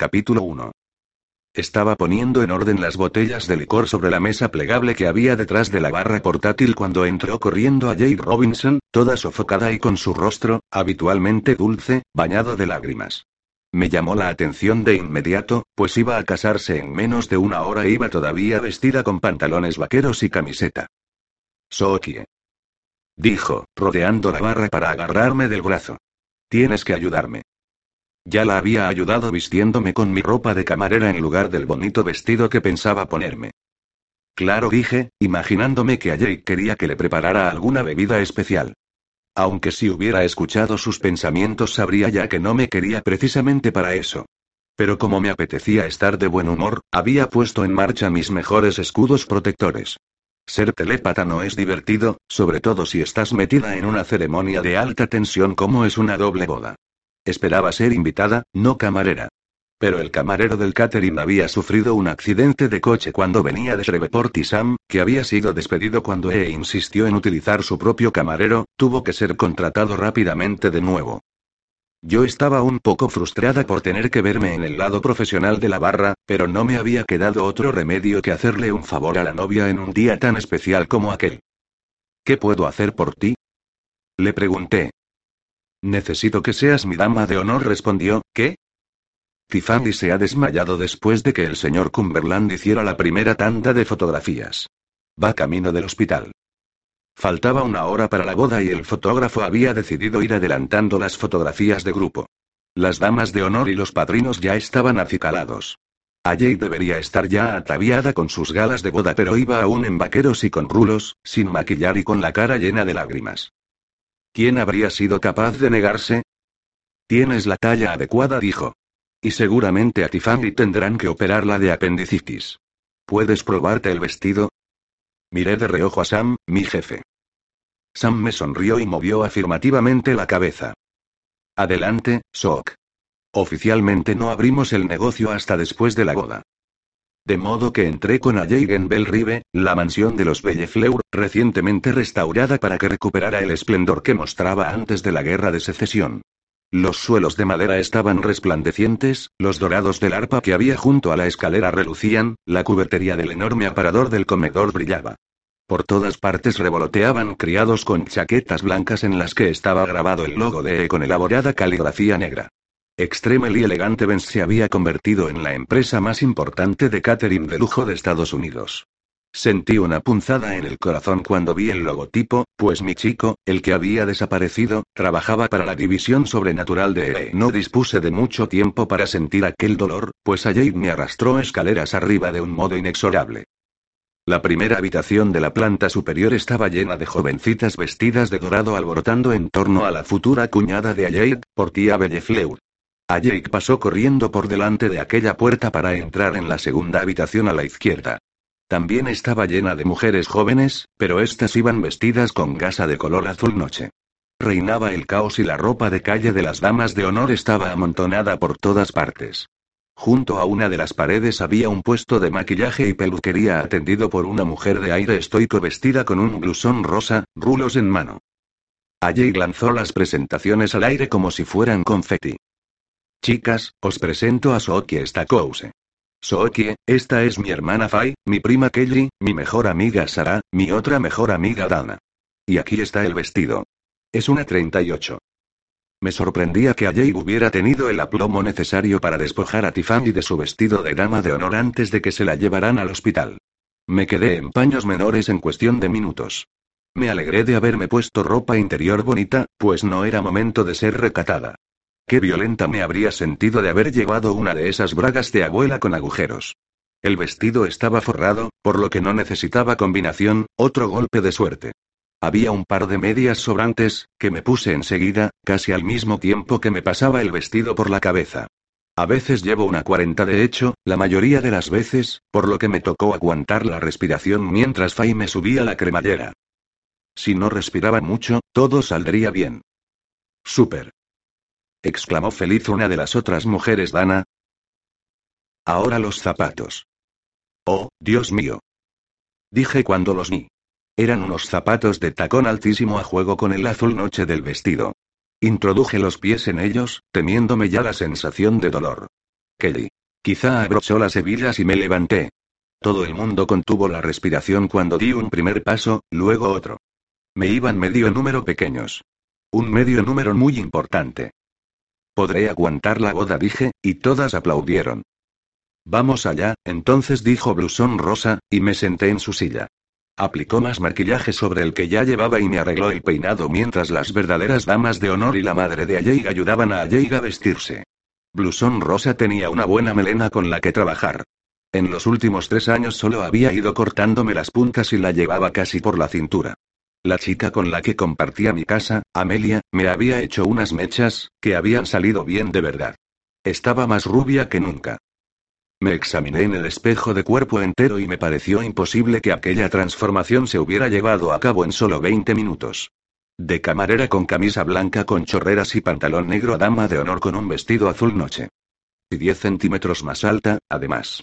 Capítulo 1. Estaba poniendo en orden las botellas de licor sobre la mesa plegable que había detrás de la barra portátil cuando entró corriendo a Jade Robinson, toda sofocada y con su rostro, habitualmente dulce, bañado de lágrimas. Me llamó la atención de inmediato, pues iba a casarse en menos de una hora e iba todavía vestida con pantalones vaqueros y camiseta. Sookie. Dijo, rodeando la barra para agarrarme del brazo. Tienes que ayudarme. Ya la había ayudado vistiéndome con mi ropa de camarera en lugar del bonito vestido que pensaba ponerme. Claro, dije, imaginándome que a Jake quería que le preparara alguna bebida especial. Aunque si hubiera escuchado sus pensamientos sabría ya que no me quería precisamente para eso. Pero como me apetecía estar de buen humor, había puesto en marcha mis mejores escudos protectores. Ser telépata no es divertido, sobre todo si estás metida en una ceremonia de alta tensión como es una doble boda. Esperaba ser invitada, no camarera. Pero el camarero del catering había sufrido un accidente de coche cuando venía de Shreveport y Sam, que había sido despedido cuando E insistió en utilizar su propio camarero, tuvo que ser contratado rápidamente de nuevo. Yo estaba un poco frustrada por tener que verme en el lado profesional de la barra, pero no me había quedado otro remedio que hacerle un favor a la novia en un día tan especial como aquel. ¿Qué puedo hacer por ti? Le pregunté. Necesito que seas mi dama de honor, respondió. ¿Qué? Tiffany se ha desmayado después de que el señor Cumberland hiciera la primera tanda de fotografías. Va camino del hospital. Faltaba una hora para la boda y el fotógrafo había decidido ir adelantando las fotografías de grupo. Las damas de honor y los padrinos ya estaban acicalados. Jade debería estar ya ataviada con sus galas de boda, pero iba aún en vaqueros y con rulos, sin maquillar y con la cara llena de lágrimas. ¿Quién habría sido capaz de negarse? Tienes la talla adecuada, dijo. Y seguramente a Tiffany tendrán que operarla de apendicitis. ¿Puedes probarte el vestido? Miré de reojo a Sam, mi jefe. Sam me sonrió y movió afirmativamente la cabeza. Adelante, Sok. Oficialmente no abrimos el negocio hasta después de la boda. De modo que entré con Ajay en Bell Rive, la mansión de los Bellefleur, recientemente restaurada para que recuperara el esplendor que mostraba antes de la guerra de secesión. Los suelos de madera estaban resplandecientes, los dorados del arpa que había junto a la escalera relucían, la cubertería del enorme aparador del comedor brillaba. Por todas partes revoloteaban criados con chaquetas blancas en las que estaba grabado el logo de E con elaborada caligrafía negra. Extremel y Elegante Benz se había convertido en la empresa más importante de catering de lujo de Estados Unidos. Sentí una punzada en el corazón cuando vi el logotipo, pues mi chico, el que había desaparecido, trabajaba para la división sobrenatural de EE. No dispuse de mucho tiempo para sentir aquel dolor, pues Jade me arrastró escaleras arriba de un modo inexorable. La primera habitación de la planta superior estaba llena de jovencitas vestidas de dorado alborotando en torno a la futura cuñada de Jade, por tía Bellefleur. Jake pasó corriendo por delante de aquella puerta para entrar en la segunda habitación a la izquierda. También estaba llena de mujeres jóvenes, pero estas iban vestidas con gasa de color azul noche. Reinaba el caos y la ropa de calle de las damas de honor estaba amontonada por todas partes. Junto a una de las paredes había un puesto de maquillaje y peluquería atendido por una mujer de aire estoico vestida con un blusón rosa, rulos en mano. Jake lanzó las presentaciones al aire como si fueran confeti. Chicas, os presento a Sookie Stakouse. Sookie, esta es mi hermana Fai, mi prima Kelly, mi mejor amiga Sara, mi otra mejor amiga Dana. Y aquí está el vestido. Es una 38. Me sorprendía que Jay hubiera tenido el aplomo necesario para despojar a Tiffany de su vestido de dama de honor antes de que se la llevaran al hospital. Me quedé en paños menores en cuestión de minutos. Me alegré de haberme puesto ropa interior bonita, pues no era momento de ser recatada. Qué violenta me habría sentido de haber llevado una de esas bragas de abuela con agujeros. El vestido estaba forrado, por lo que no necesitaba combinación, otro golpe de suerte. Había un par de medias sobrantes, que me puse enseguida, casi al mismo tiempo que me pasaba el vestido por la cabeza. A veces llevo una cuarenta de hecho, la mayoría de las veces, por lo que me tocó aguantar la respiración mientras Fay me subía la cremallera. Si no respiraba mucho, todo saldría bien. Súper. Exclamó feliz una de las otras mujeres Dana. Ahora los zapatos. Oh, Dios mío. Dije cuando los vi. Eran unos zapatos de tacón altísimo a juego con el azul noche del vestido. Introduje los pies en ellos, temiéndome ya la sensación de dolor. Kelly. Quizá abrochó las hebillas y me levanté. Todo el mundo contuvo la respiración cuando di un primer paso, luego otro. Me iban medio número pequeños. Un medio número muy importante. Podré aguantar la boda, dije, y todas aplaudieron. Vamos allá, entonces dijo Blusón Rosa, y me senté en su silla. Aplicó más maquillaje sobre el que ya llevaba y me arregló el peinado mientras las verdaderas damas de honor y la madre de Ayeg ayudaban a Ayeg a vestirse. Blusón Rosa tenía una buena melena con la que trabajar. En los últimos tres años solo había ido cortándome las puntas y la llevaba casi por la cintura. La chica con la que compartía mi casa, Amelia, me había hecho unas mechas, que habían salido bien de verdad. Estaba más rubia que nunca. Me examiné en el espejo de cuerpo entero y me pareció imposible que aquella transformación se hubiera llevado a cabo en solo 20 minutos. De camarera con camisa blanca con chorreras y pantalón negro a dama de honor con un vestido azul noche. Y 10 centímetros más alta, además.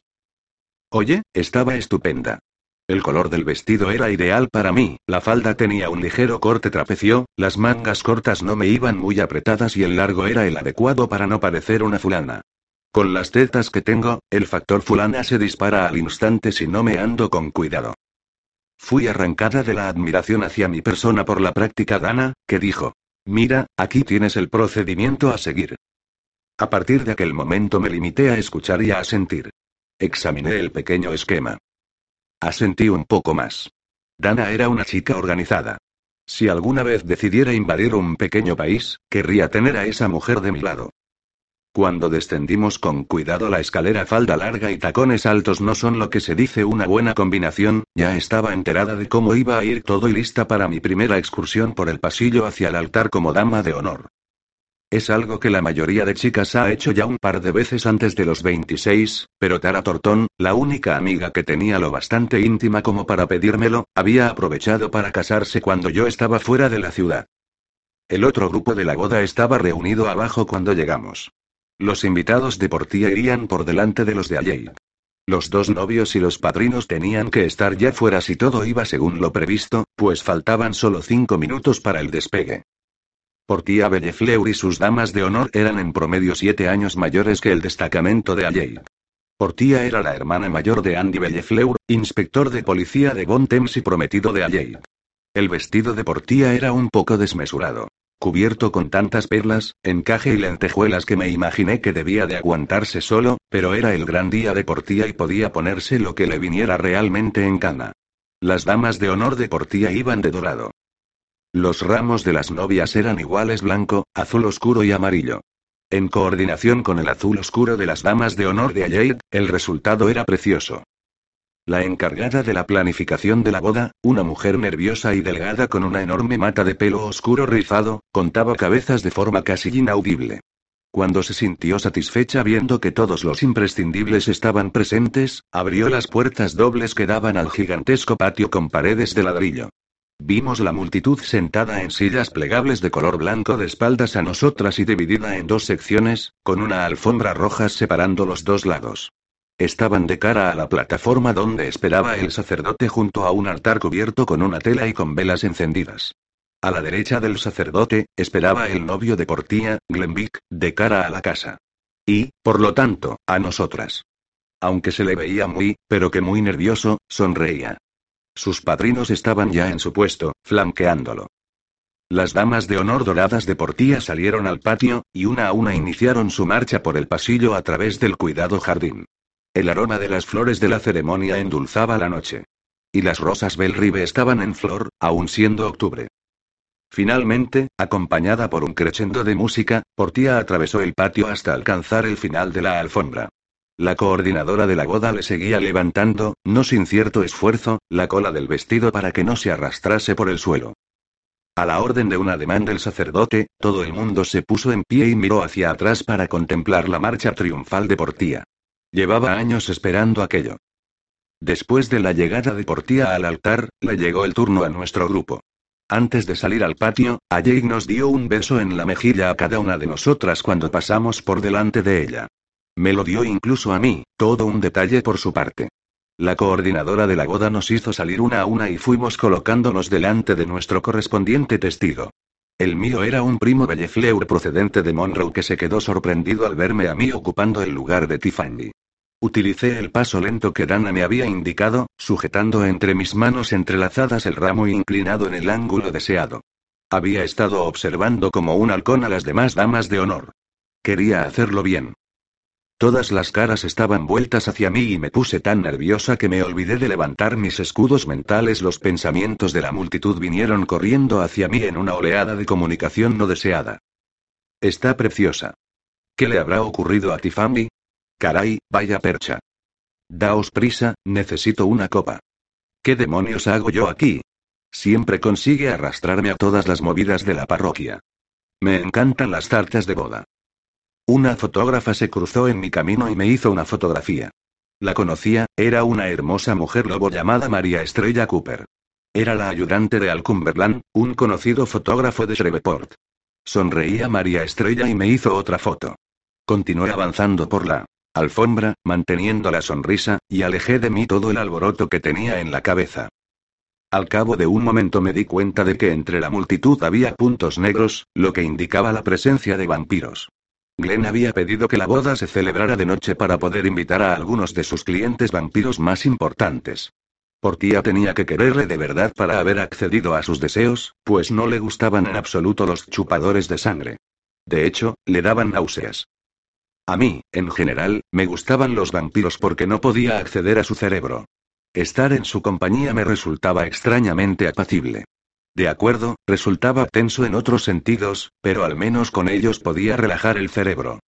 Oye, estaba estupenda. El color del vestido era ideal para mí, la falda tenía un ligero corte trapecio, las mangas cortas no me iban muy apretadas y el largo era el adecuado para no parecer una fulana. Con las tetas que tengo, el factor fulana se dispara al instante si no me ando con cuidado. Fui arrancada de la admiración hacia mi persona por la práctica Dana, que dijo, mira, aquí tienes el procedimiento a seguir. A partir de aquel momento me limité a escuchar y a sentir. Examiné el pequeño esquema. Asentí un poco más. Dana era una chica organizada. Si alguna vez decidiera invadir un pequeño país, querría tener a esa mujer de mi lado. Cuando descendimos con cuidado la escalera falda larga y tacones altos no son lo que se dice una buena combinación, ya estaba enterada de cómo iba a ir todo y lista para mi primera excursión por el pasillo hacia el altar como dama de honor. Es algo que la mayoría de chicas ha hecho ya un par de veces antes de los 26, pero Tara Tortón, la única amiga que tenía lo bastante íntima como para pedírmelo, había aprovechado para casarse cuando yo estaba fuera de la ciudad. El otro grupo de la boda estaba reunido abajo cuando llegamos. Los invitados de Portía irían por delante de los de Alley. Los dos novios y los padrinos tenían que estar ya fuera si todo iba según lo previsto, pues faltaban solo cinco minutos para el despegue. Portía Bellefleur y sus damas de honor eran en promedio siete años mayores que el destacamento de Alley. Portía era la hermana mayor de Andy Bellefleur, inspector de policía de Bon y prometido de Alley. El vestido de Portía era un poco desmesurado cubierto con tantas perlas, encaje y lentejuelas que me imaginé que debía de aguantarse solo, pero era el gran día de Portía y podía ponerse lo que le viniera realmente en cana. Las damas de honor de Portía iban de dorado. Los ramos de las novias eran iguales blanco, azul oscuro y amarillo. En coordinación con el azul oscuro de las damas de honor de Ayade, el resultado era precioso. La encargada de la planificación de la boda, una mujer nerviosa y delgada con una enorme mata de pelo oscuro rizado, contaba cabezas de forma casi inaudible. Cuando se sintió satisfecha viendo que todos los imprescindibles estaban presentes, abrió las puertas dobles que daban al gigantesco patio con paredes de ladrillo. Vimos la multitud sentada en sillas plegables de color blanco de espaldas a nosotras y dividida en dos secciones, con una alfombra roja separando los dos lados. Estaban de cara a la plataforma donde esperaba el sacerdote junto a un altar cubierto con una tela y con velas encendidas. A la derecha del sacerdote, esperaba el novio de Portía, Glenvick, de cara a la casa. Y, por lo tanto, a nosotras. Aunque se le veía muy, pero que muy nervioso, sonreía. Sus padrinos estaban ya en su puesto, flanqueándolo. Las damas de honor doradas de Portía salieron al patio, y una a una iniciaron su marcha por el pasillo a través del cuidado jardín. El aroma de las flores de la ceremonia endulzaba la noche. Y las rosas Belrive estaban en flor, aun siendo octubre. Finalmente, acompañada por un crescendo de música, Portía atravesó el patio hasta alcanzar el final de la alfombra. La coordinadora de la boda le seguía levantando, no sin cierto esfuerzo, la cola del vestido para que no se arrastrase por el suelo. A la orden de un ademán del sacerdote, todo el mundo se puso en pie y miró hacia atrás para contemplar la marcha triunfal de Portía. Llevaba años esperando aquello. Después de la llegada de Portía al altar, le llegó el turno a nuestro grupo. Antes de salir al patio, Jake nos dio un beso en la mejilla a cada una de nosotras cuando pasamos por delante de ella. Me lo dio incluso a mí, todo un detalle por su parte. La coordinadora de la boda nos hizo salir una a una y fuimos colocándonos delante de nuestro correspondiente testigo. El mío era un primo Bellefleur procedente de Monroe que se quedó sorprendido al verme a mí ocupando el lugar de Tiffany. Utilicé el paso lento que Dana me había indicado, sujetando entre mis manos entrelazadas el ramo inclinado en el ángulo deseado. Había estado observando como un halcón a las demás damas de honor. Quería hacerlo bien. Todas las caras estaban vueltas hacia mí y me puse tan nerviosa que me olvidé de levantar mis escudos mentales. Los pensamientos de la multitud vinieron corriendo hacia mí en una oleada de comunicación no deseada. Está preciosa. ¿Qué le habrá ocurrido a Tiffany? Caray, vaya percha. Daos prisa, necesito una copa. ¿Qué demonios hago yo aquí? Siempre consigue arrastrarme a todas las movidas de la parroquia. Me encantan las tartas de boda. Una fotógrafa se cruzó en mi camino y me hizo una fotografía. La conocía, era una hermosa mujer lobo llamada María Estrella Cooper. Era la ayudante de Al Cumberland, un conocido fotógrafo de Shreveport. Sonreía María Estrella y me hizo otra foto. Continué avanzando por la alfombra, manteniendo la sonrisa, y alejé de mí todo el alboroto que tenía en la cabeza. Al cabo de un momento me di cuenta de que entre la multitud había puntos negros, lo que indicaba la presencia de vampiros. Glenn había pedido que la boda se celebrara de noche para poder invitar a algunos de sus clientes vampiros más importantes. Portia tenía que quererle de verdad para haber accedido a sus deseos, pues no le gustaban en absoluto los chupadores de sangre. De hecho, le daban náuseas. A mí, en general, me gustaban los vampiros porque no podía acceder a su cerebro. Estar en su compañía me resultaba extrañamente apacible. De acuerdo, resultaba tenso en otros sentidos, pero al menos con ellos podía relajar el cerebro.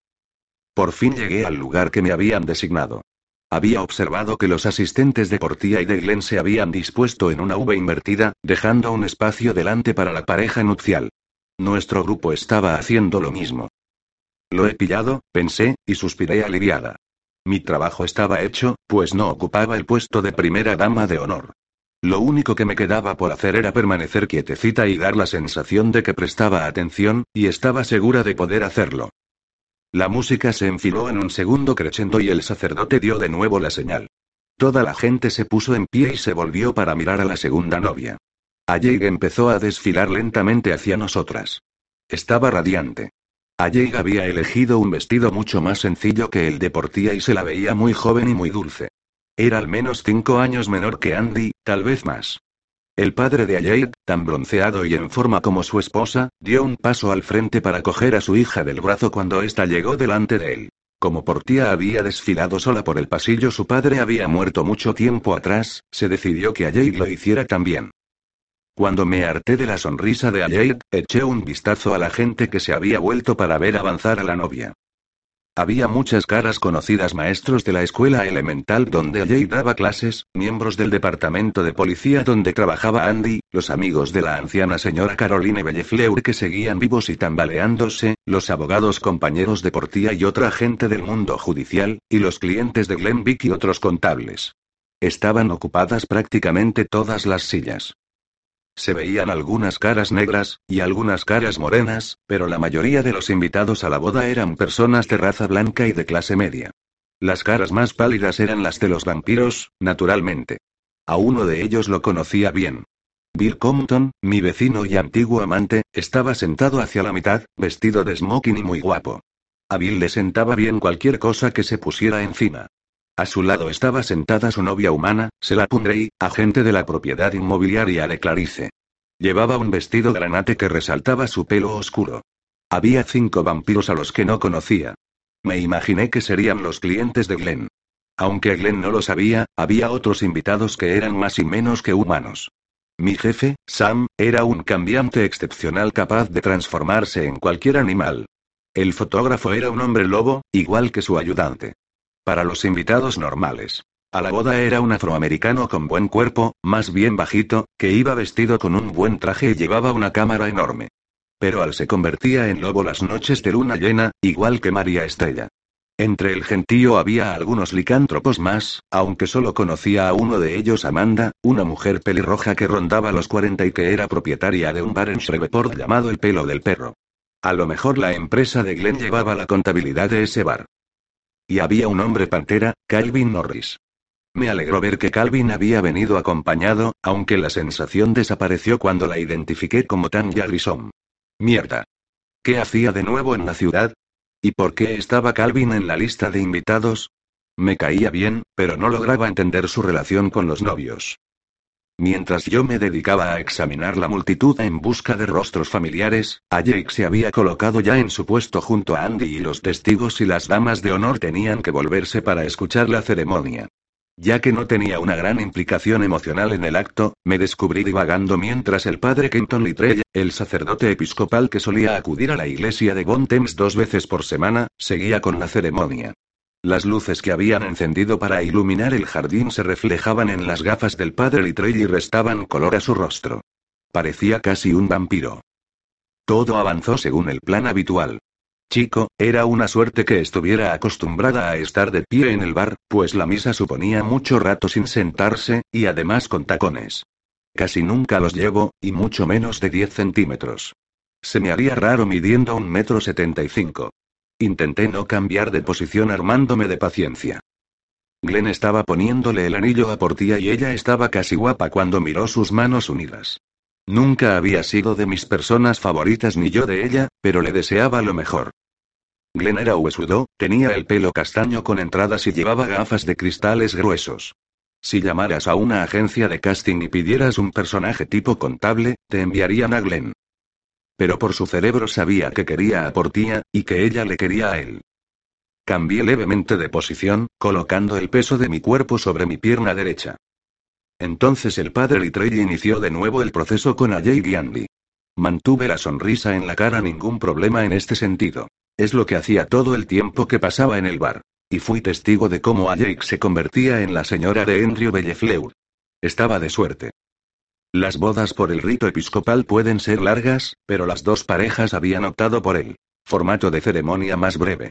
Por fin llegué al lugar que me habían designado. Había observado que los asistentes de Portía y de Glenn se habían dispuesto en una V invertida, dejando un espacio delante para la pareja nupcial. Nuestro grupo estaba haciendo lo mismo. Lo he pillado, pensé, y suspiré aliviada. Mi trabajo estaba hecho, pues no ocupaba el puesto de primera dama de honor. Lo único que me quedaba por hacer era permanecer quietecita y dar la sensación de que prestaba atención, y estaba segura de poder hacerlo. La música se enfiló en un segundo crescendo y el sacerdote dio de nuevo la señal. Toda la gente se puso en pie y se volvió para mirar a la segunda novia. Ayeg empezó a desfilar lentamente hacia nosotras. Estaba radiante. Ayeg había elegido un vestido mucho más sencillo que el de Portía y se la veía muy joven y muy dulce. Era al menos cinco años menor que Andy, tal vez más. El padre de Ayade, tan bronceado y en forma como su esposa, dio un paso al frente para coger a su hija del brazo cuando ésta llegó delante de él. Como Portia había desfilado sola por el pasillo, su padre había muerto mucho tiempo atrás, se decidió que Ayade lo hiciera también. Cuando me harté de la sonrisa de Ayade, eché un vistazo a la gente que se había vuelto para ver avanzar a la novia. Había muchas caras conocidas maestros de la escuela elemental donde Jay daba clases, miembros del departamento de policía donde trabajaba Andy, los amigos de la anciana señora Caroline Bellefleur que seguían vivos y tambaleándose, los abogados compañeros de Portía y otra gente del mundo judicial, y los clientes de Glenvick y otros contables. Estaban ocupadas prácticamente todas las sillas. Se veían algunas caras negras, y algunas caras morenas, pero la mayoría de los invitados a la boda eran personas de raza blanca y de clase media. Las caras más pálidas eran las de los vampiros, naturalmente. A uno de ellos lo conocía bien. Bill Compton, mi vecino y antiguo amante, estaba sentado hacia la mitad, vestido de smoking y muy guapo. A Bill le sentaba bien cualquier cosa que se pusiera encima. A su lado estaba sentada su novia humana, Sela Pundrey, agente de la propiedad inmobiliaria de Clarice. Llevaba un vestido granate que resaltaba su pelo oscuro. Había cinco vampiros a los que no conocía. Me imaginé que serían los clientes de Glenn. Aunque Glenn no lo sabía, había otros invitados que eran más y menos que humanos. Mi jefe, Sam, era un cambiante excepcional capaz de transformarse en cualquier animal. El fotógrafo era un hombre lobo, igual que su ayudante. Para los invitados normales. A la boda era un afroamericano con buen cuerpo, más bien bajito, que iba vestido con un buen traje y llevaba una cámara enorme. Pero al se convertía en lobo las noches de luna llena, igual que María Estrella. Entre el gentío había algunos licántropos más, aunque solo conocía a uno de ellos Amanda, una mujer pelirroja que rondaba los 40 y que era propietaria de un bar en Shreveport llamado El Pelo del Perro. A lo mejor la empresa de Glenn llevaba la contabilidad de ese bar. Y había un hombre pantera, Calvin Norris. Me alegró ver que Calvin había venido acompañado, aunque la sensación desapareció cuando la identifiqué como Tanya Grissom. Mierda. ¿Qué hacía de nuevo en la ciudad? ¿Y por qué estaba Calvin en la lista de invitados? Me caía bien, pero no lograba entender su relación con los novios. Mientras yo me dedicaba a examinar la multitud en busca de rostros familiares, a Jake se había colocado ya en su puesto junto a Andy y los testigos y las damas de honor tenían que volverse para escuchar la ceremonia. Ya que no tenía una gran implicación emocional en el acto, me descubrí divagando mientras el padre Kenton Littrell, el sacerdote episcopal que solía acudir a la iglesia de Bon dos veces por semana, seguía con la ceremonia. Las luces que habían encendido para iluminar el jardín se reflejaban en las gafas del padre Littrell y restaban color a su rostro. Parecía casi un vampiro. Todo avanzó según el plan habitual. Chico, era una suerte que estuviera acostumbrada a estar de pie en el bar, pues la misa suponía mucho rato sin sentarse, y además con tacones. Casi nunca los llevo, y mucho menos de 10 centímetros. Se me haría raro midiendo un metro setenta y cinco. Intenté no cambiar de posición armándome de paciencia. Glenn estaba poniéndole el anillo a Portía y ella estaba casi guapa cuando miró sus manos unidas. Nunca había sido de mis personas favoritas ni yo de ella, pero le deseaba lo mejor. Glenn era huesudo, tenía el pelo castaño con entradas y llevaba gafas de cristales gruesos. Si llamaras a una agencia de casting y pidieras un personaje tipo contable, te enviarían a Glenn. Pero por su cerebro sabía que quería a Portía, y que ella le quería a él. Cambié levemente de posición, colocando el peso de mi cuerpo sobre mi pierna derecha. Entonces el padre Littrell inició de nuevo el proceso con Ajay y Andy. Mantuve la sonrisa en la cara, ningún problema en este sentido. Es lo que hacía todo el tiempo que pasaba en el bar. Y fui testigo de cómo Jake se convertía en la señora de Andrew Bellefleur. Estaba de suerte. Las bodas por el rito episcopal pueden ser largas, pero las dos parejas habían optado por el formato de ceremonia más breve.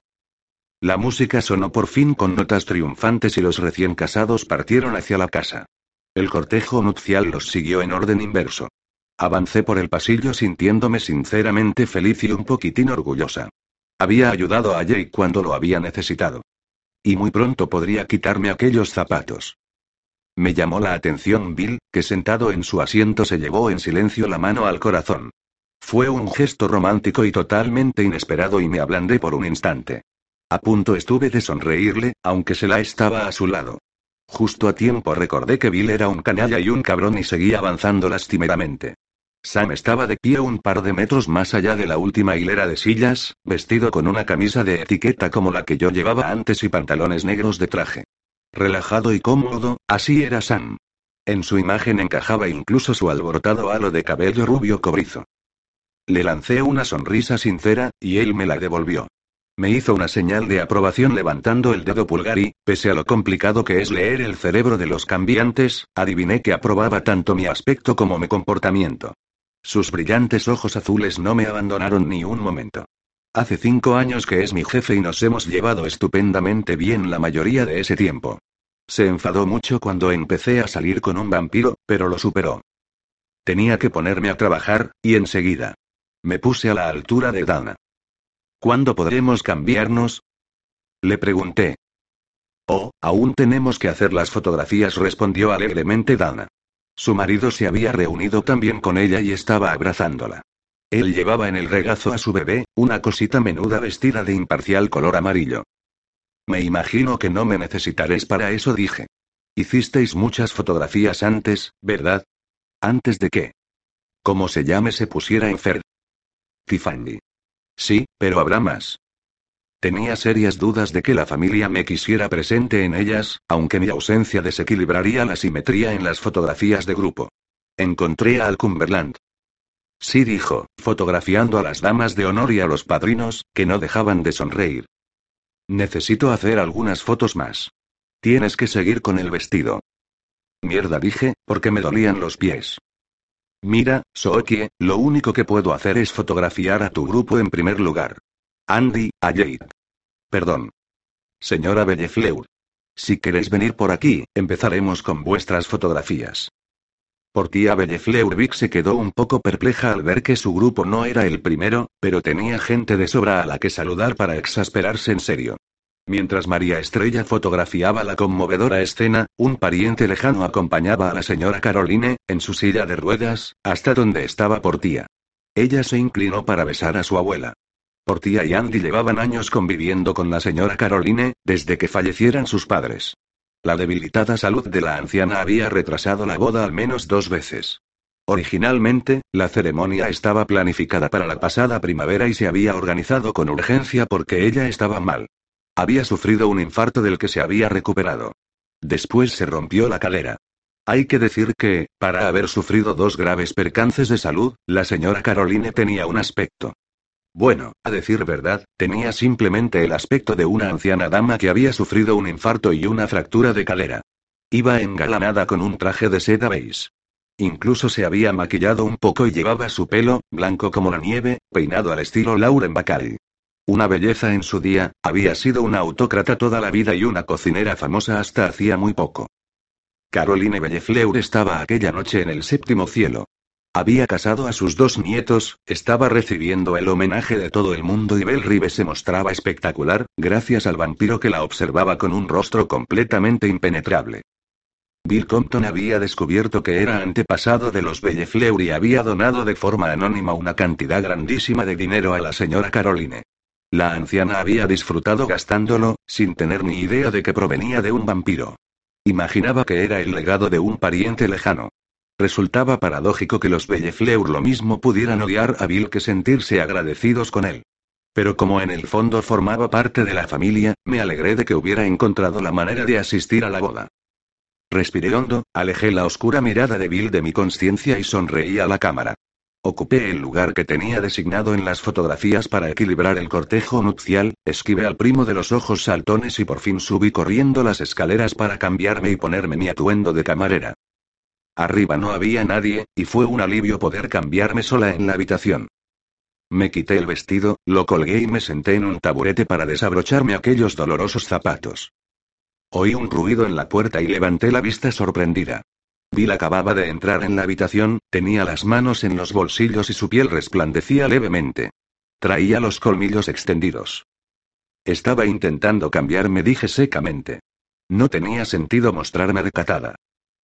La música sonó por fin con notas triunfantes y los recién casados partieron hacia la casa. El cortejo nupcial los siguió en orden inverso. Avancé por el pasillo sintiéndome sinceramente feliz y un poquitín orgullosa. Había ayudado a Jake cuando lo había necesitado. Y muy pronto podría quitarme aquellos zapatos. Me llamó la atención Bill, que sentado en su asiento se llevó en silencio la mano al corazón. Fue un gesto romántico y totalmente inesperado y me ablandé por un instante. A punto estuve de sonreírle, aunque se la estaba a su lado. Justo a tiempo recordé que Bill era un canalla y un cabrón y seguía avanzando lastimeramente. Sam estaba de pie un par de metros más allá de la última hilera de sillas, vestido con una camisa de etiqueta como la que yo llevaba antes y pantalones negros de traje. Relajado y cómodo, así era Sam. En su imagen encajaba incluso su alborotado halo de cabello rubio cobrizo. Le lancé una sonrisa sincera, y él me la devolvió. Me hizo una señal de aprobación levantando el dedo pulgar y, pese a lo complicado que es leer el cerebro de los cambiantes, adiviné que aprobaba tanto mi aspecto como mi comportamiento. Sus brillantes ojos azules no me abandonaron ni un momento. Hace cinco años que es mi jefe y nos hemos llevado estupendamente bien la mayoría de ese tiempo. Se enfadó mucho cuando empecé a salir con un vampiro, pero lo superó. Tenía que ponerme a trabajar, y enseguida. Me puse a la altura de Dana. ¿Cuándo podremos cambiarnos? Le pregunté. Oh, aún tenemos que hacer las fotografías, respondió alegremente Dana. Su marido se había reunido también con ella y estaba abrazándola. Él llevaba en el regazo a su bebé, una cosita menuda vestida de imparcial color amarillo. Me imagino que no me necesitaréis para eso, dije. Hicisteis muchas fotografías antes, ¿verdad? ¿Antes de qué? ¿Cómo se llame se pusiera enfermo? Tiffany. Sí, pero habrá más. Tenía serias dudas de que la familia me quisiera presente en ellas, aunque mi ausencia desequilibraría la simetría en las fotografías de grupo. Encontré a Al Cumberland. Sí dijo, fotografiando a las damas de honor y a los padrinos, que no dejaban de sonreír. Necesito hacer algunas fotos más. Tienes que seguir con el vestido. Mierda dije, porque me dolían los pies. Mira, Sookie, lo único que puedo hacer es fotografiar a tu grupo en primer lugar. Andy, a Jade. Perdón. Señora Bellefleur. Si queréis venir por aquí, empezaremos con vuestras fotografías. Por tía Bellefleur Vic se quedó un poco perpleja al ver que su grupo no era el primero, pero tenía gente de sobra a la que saludar para exasperarse en serio. Mientras María Estrella fotografiaba la conmovedora escena, un pariente lejano acompañaba a la señora Caroline, en su silla de ruedas, hasta donde estaba Portía. Ella se inclinó para besar a su abuela. Portía y Andy llevaban años conviviendo con la señora Caroline, desde que fallecieran sus padres. La debilitada salud de la anciana había retrasado la boda al menos dos veces. Originalmente, la ceremonia estaba planificada para la pasada primavera y se había organizado con urgencia porque ella estaba mal. Había sufrido un infarto del que se había recuperado. Después se rompió la calera. Hay que decir que, para haber sufrido dos graves percances de salud, la señora Caroline tenía un aspecto. Bueno, a decir verdad, tenía simplemente el aspecto de una anciana dama que había sufrido un infarto y una fractura de calera. Iba engalanada con un traje de seda beige. Incluso se había maquillado un poco y llevaba su pelo, blanco como la nieve, peinado al estilo Lauren Bacall. Una belleza en su día, había sido una autócrata toda la vida y una cocinera famosa hasta hacía muy poco. Caroline Bellefleur estaba aquella noche en el séptimo cielo. Había casado a sus dos nietos, estaba recibiendo el homenaje de todo el mundo y Belle Rive se mostraba espectacular, gracias al vampiro que la observaba con un rostro completamente impenetrable. Bill Compton había descubierto que era antepasado de los Bellefleur y había donado de forma anónima una cantidad grandísima de dinero a la señora Caroline. La anciana había disfrutado gastándolo, sin tener ni idea de que provenía de un vampiro. Imaginaba que era el legado de un pariente lejano. Resultaba paradójico que los Bellefleur lo mismo pudieran odiar a Bill que sentirse agradecidos con él. Pero como en el fondo formaba parte de la familia, me alegré de que hubiera encontrado la manera de asistir a la boda. Respiré hondo, alejé la oscura mirada de Bill de mi conciencia y sonreí a la cámara. Ocupé el lugar que tenía designado en las fotografías para equilibrar el cortejo nupcial, esquivé al primo de los ojos saltones y por fin subí corriendo las escaleras para cambiarme y ponerme mi atuendo de camarera. Arriba no había nadie, y fue un alivio poder cambiarme sola en la habitación. Me quité el vestido, lo colgué y me senté en un taburete para desabrocharme aquellos dolorosos zapatos. Oí un ruido en la puerta y levanté la vista sorprendida. Bill acababa de entrar en la habitación, tenía las manos en los bolsillos y su piel resplandecía levemente. Traía los colmillos extendidos. Estaba intentando cambiarme, dije secamente. No tenía sentido mostrarme recatada.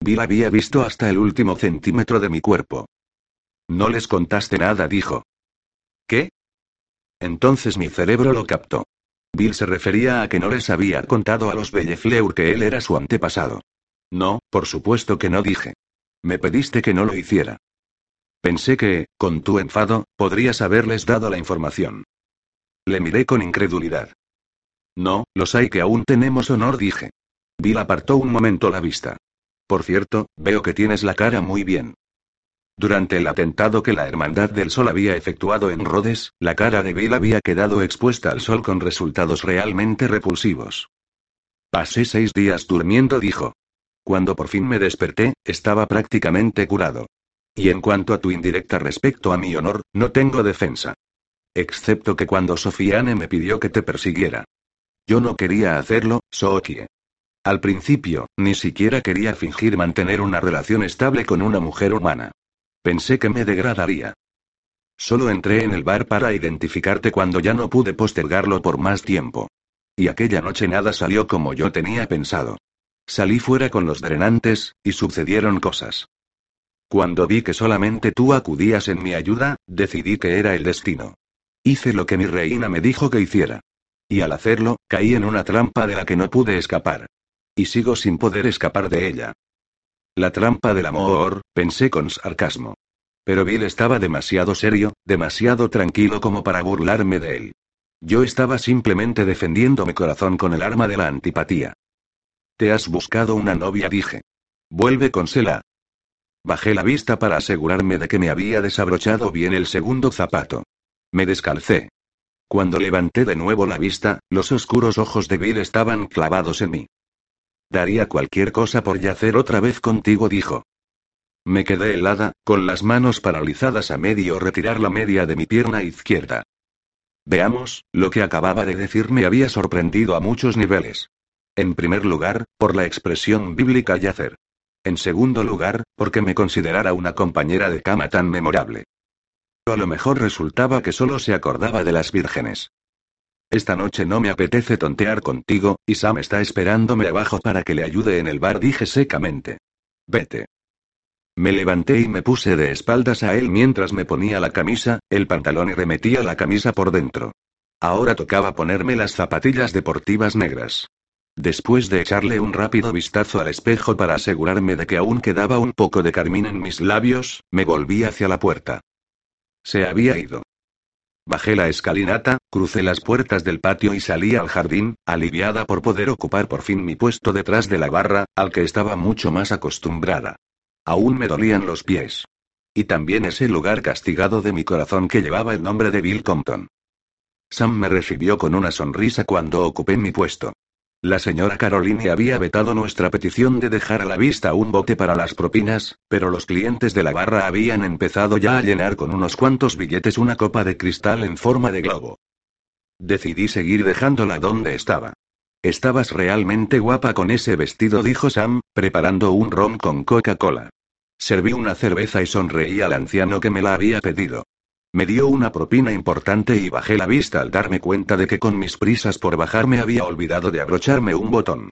Bill había visto hasta el último centímetro de mi cuerpo. No les contaste nada, dijo. ¿Qué? Entonces mi cerebro lo captó. Bill se refería a que no les había contado a los Bellefleur que él era su antepasado. No, por supuesto que no dije. Me pediste que no lo hiciera. Pensé que, con tu enfado, podrías haberles dado la información. Le miré con incredulidad. No, los hay que aún tenemos honor, dije. Bill apartó un momento la vista. Por cierto, veo que tienes la cara muy bien. Durante el atentado que la Hermandad del Sol había efectuado en Rhodes, la cara de Bill había quedado expuesta al sol con resultados realmente repulsivos. Pasé seis días durmiendo, dijo. Cuando por fin me desperté, estaba prácticamente curado. Y en cuanto a tu indirecta respecto a mi honor, no tengo defensa. Excepto que cuando Sofiane me pidió que te persiguiera. Yo no quería hacerlo, Sookie. Al principio, ni siquiera quería fingir mantener una relación estable con una mujer humana. Pensé que me degradaría. Solo entré en el bar para identificarte cuando ya no pude postergarlo por más tiempo. Y aquella noche nada salió como yo tenía pensado. Salí fuera con los drenantes, y sucedieron cosas. Cuando vi que solamente tú acudías en mi ayuda, decidí que era el destino. Hice lo que mi reina me dijo que hiciera. Y al hacerlo, caí en una trampa de la que no pude escapar. Y sigo sin poder escapar de ella. La trampa del amor, pensé con sarcasmo. Pero Bill estaba demasiado serio, demasiado tranquilo como para burlarme de él. Yo estaba simplemente defendiendo mi corazón con el arma de la antipatía. Te has buscado una novia, dije. Vuelve con Sela. Bajé la vista para asegurarme de que me había desabrochado bien el segundo zapato. Me descalcé. Cuando levanté de nuevo la vista, los oscuros ojos de Bill estaban clavados en mí. Daría cualquier cosa por yacer otra vez contigo, dijo. Me quedé helada, con las manos paralizadas a medio retirar la media de mi pierna izquierda. Veamos, lo que acababa de decir me había sorprendido a muchos niveles. En primer lugar, por la expresión bíblica yacer. En segundo lugar, porque me considerara una compañera de cama tan memorable. A lo mejor resultaba que solo se acordaba de las vírgenes. Esta noche no me apetece tontear contigo, y Sam está esperándome abajo para que le ayude en el bar, dije secamente. Vete. Me levanté y me puse de espaldas a él mientras me ponía la camisa, el pantalón y remetía la camisa por dentro. Ahora tocaba ponerme las zapatillas deportivas negras. Después de echarle un rápido vistazo al espejo para asegurarme de que aún quedaba un poco de carmín en mis labios, me volví hacia la puerta. Se había ido. Bajé la escalinata, crucé las puertas del patio y salí al jardín, aliviada por poder ocupar por fin mi puesto detrás de la barra, al que estaba mucho más acostumbrada. Aún me dolían los pies. Y también ese lugar castigado de mi corazón que llevaba el nombre de Bill Compton. Sam me recibió con una sonrisa cuando ocupé mi puesto. La señora Caroline había vetado nuestra petición de dejar a la vista un bote para las propinas, pero los clientes de la barra habían empezado ya a llenar con unos cuantos billetes una copa de cristal en forma de globo. Decidí seguir dejándola donde estaba. Estabas realmente guapa con ese vestido, dijo Sam, preparando un ron con Coca-Cola. Serví una cerveza y sonreí al anciano que me la había pedido. Me dio una propina importante y bajé la vista al darme cuenta de que con mis prisas por bajar me había olvidado de abrocharme un botón.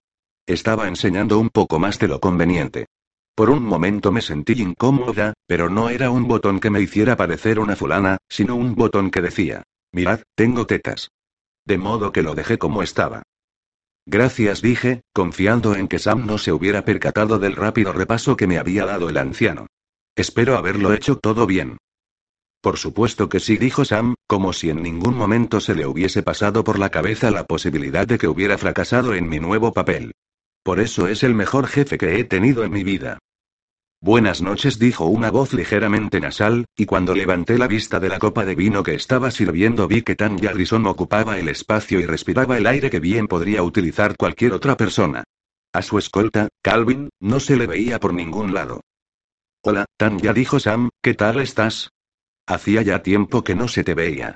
Estaba enseñando un poco más de lo conveniente. Por un momento me sentí incómoda, pero no era un botón que me hiciera parecer una fulana, sino un botón que decía, mirad, tengo tetas. De modo que lo dejé como estaba. Gracias dije, confiando en que Sam no se hubiera percatado del rápido repaso que me había dado el anciano. Espero haberlo hecho todo bien. Por supuesto que sí, dijo Sam, como si en ningún momento se le hubiese pasado por la cabeza la posibilidad de que hubiera fracasado en mi nuevo papel. Por eso es el mejor jefe que he tenido en mi vida. Buenas noches, dijo una voz ligeramente nasal, y cuando levanté la vista de la copa de vino que estaba sirviendo vi que Tanya Grison ocupaba el espacio y respiraba el aire que bien podría utilizar cualquier otra persona. A su escolta, Calvin, no se le veía por ningún lado. Hola, Tanya dijo Sam, ¿qué tal estás? Hacía ya tiempo que no se te veía.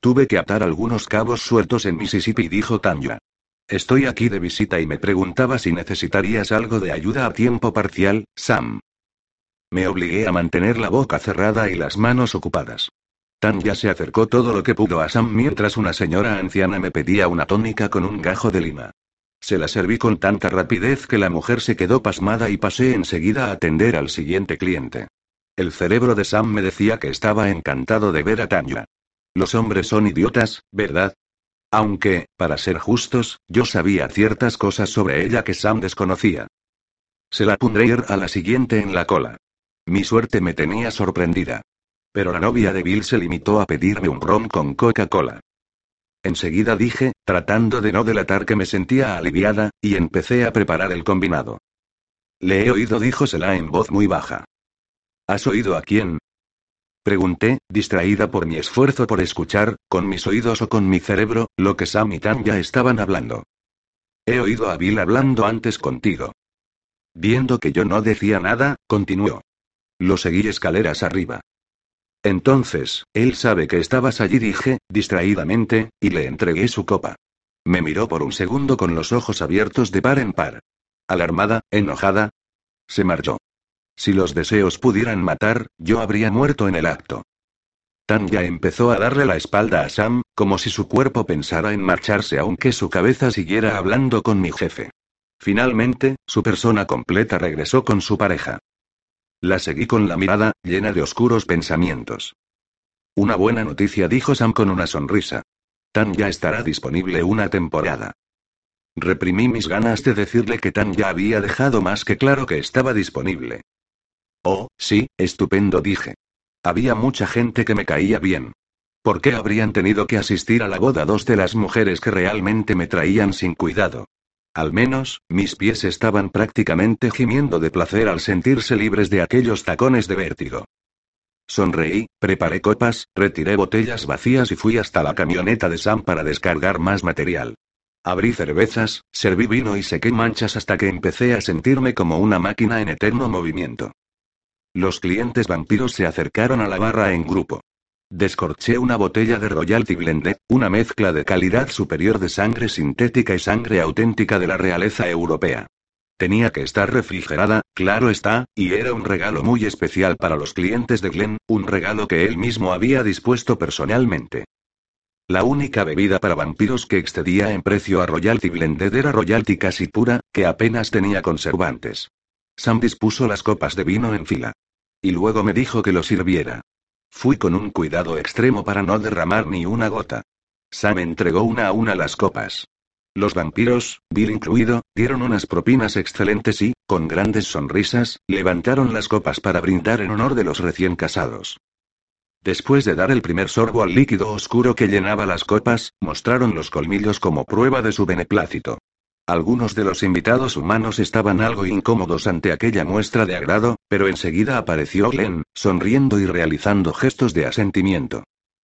Tuve que atar algunos cabos sueltos en Mississippi, dijo Tanya. Estoy aquí de visita y me preguntaba si necesitarías algo de ayuda a tiempo parcial, Sam. Me obligué a mantener la boca cerrada y las manos ocupadas. Tanya se acercó todo lo que pudo a Sam mientras una señora anciana me pedía una tónica con un gajo de lima. Se la serví con tanta rapidez que la mujer se quedó pasmada y pasé enseguida a atender al siguiente cliente. El cerebro de Sam me decía que estaba encantado de ver a Tanya. Los hombres son idiotas, ¿verdad? Aunque, para ser justos, yo sabía ciertas cosas sobre ella que Sam desconocía. Se la pondré a la siguiente en la cola. Mi suerte me tenía sorprendida. Pero la novia de Bill se limitó a pedirme un ron con Coca-Cola. Enseguida dije, tratando de no delatar que me sentía aliviada, y empecé a preparar el combinado. Le he oído, dijo Sela en voz muy baja. ¿Has oído a quién? Pregunté, distraída por mi esfuerzo por escuchar, con mis oídos o con mi cerebro, lo que Sam y Tanya estaban hablando. He oído a Bill hablando antes contigo. Viendo que yo no decía nada, continuó. Lo seguí escaleras arriba. Entonces, él sabe que estabas allí, dije, distraídamente, y le entregué su copa. Me miró por un segundo con los ojos abiertos de par en par. Alarmada, enojada. Se marchó. Si los deseos pudieran matar, yo habría muerto en el acto. Tanya empezó a darle la espalda a Sam, como si su cuerpo pensara en marcharse aunque su cabeza siguiera hablando con mi jefe. Finalmente, su persona completa regresó con su pareja. La seguí con la mirada, llena de oscuros pensamientos. Una buena noticia, dijo Sam con una sonrisa. Tanya estará disponible una temporada. Reprimí mis ganas de decirle que Tanya había dejado más que claro que estaba disponible. Oh, sí, estupendo, dije. Había mucha gente que me caía bien. ¿Por qué habrían tenido que asistir a la boda dos de las mujeres que realmente me traían sin cuidado? Al menos, mis pies estaban prácticamente gimiendo de placer al sentirse libres de aquellos tacones de vértigo. Sonreí, preparé copas, retiré botellas vacías y fui hasta la camioneta de Sam para descargar más material. Abrí cervezas, serví vino y sequé manchas hasta que empecé a sentirme como una máquina en eterno movimiento. Los clientes vampiros se acercaron a la barra en grupo. Descorché una botella de Royalty Blended, una mezcla de calidad superior de sangre sintética y sangre auténtica de la realeza europea. Tenía que estar refrigerada, claro está, y era un regalo muy especial para los clientes de Glenn, un regalo que él mismo había dispuesto personalmente. La única bebida para vampiros que excedía en precio a Royalty Blended era Royalty casi pura, que apenas tenía conservantes. Sam dispuso las copas de vino en fila. Y luego me dijo que lo sirviera. Fui con un cuidado extremo para no derramar ni una gota. Sam entregó una a una las copas. Los vampiros, Bill incluido, dieron unas propinas excelentes y, con grandes sonrisas, levantaron las copas para brindar en honor de los recién casados. Después de dar el primer sorbo al líquido oscuro que llenaba las copas, mostraron los colmillos como prueba de su beneplácito. Algunos de los invitados humanos estaban algo incómodos ante aquella muestra de agrado, pero enseguida apareció Glenn, sonriendo y realizando gestos de asentimiento.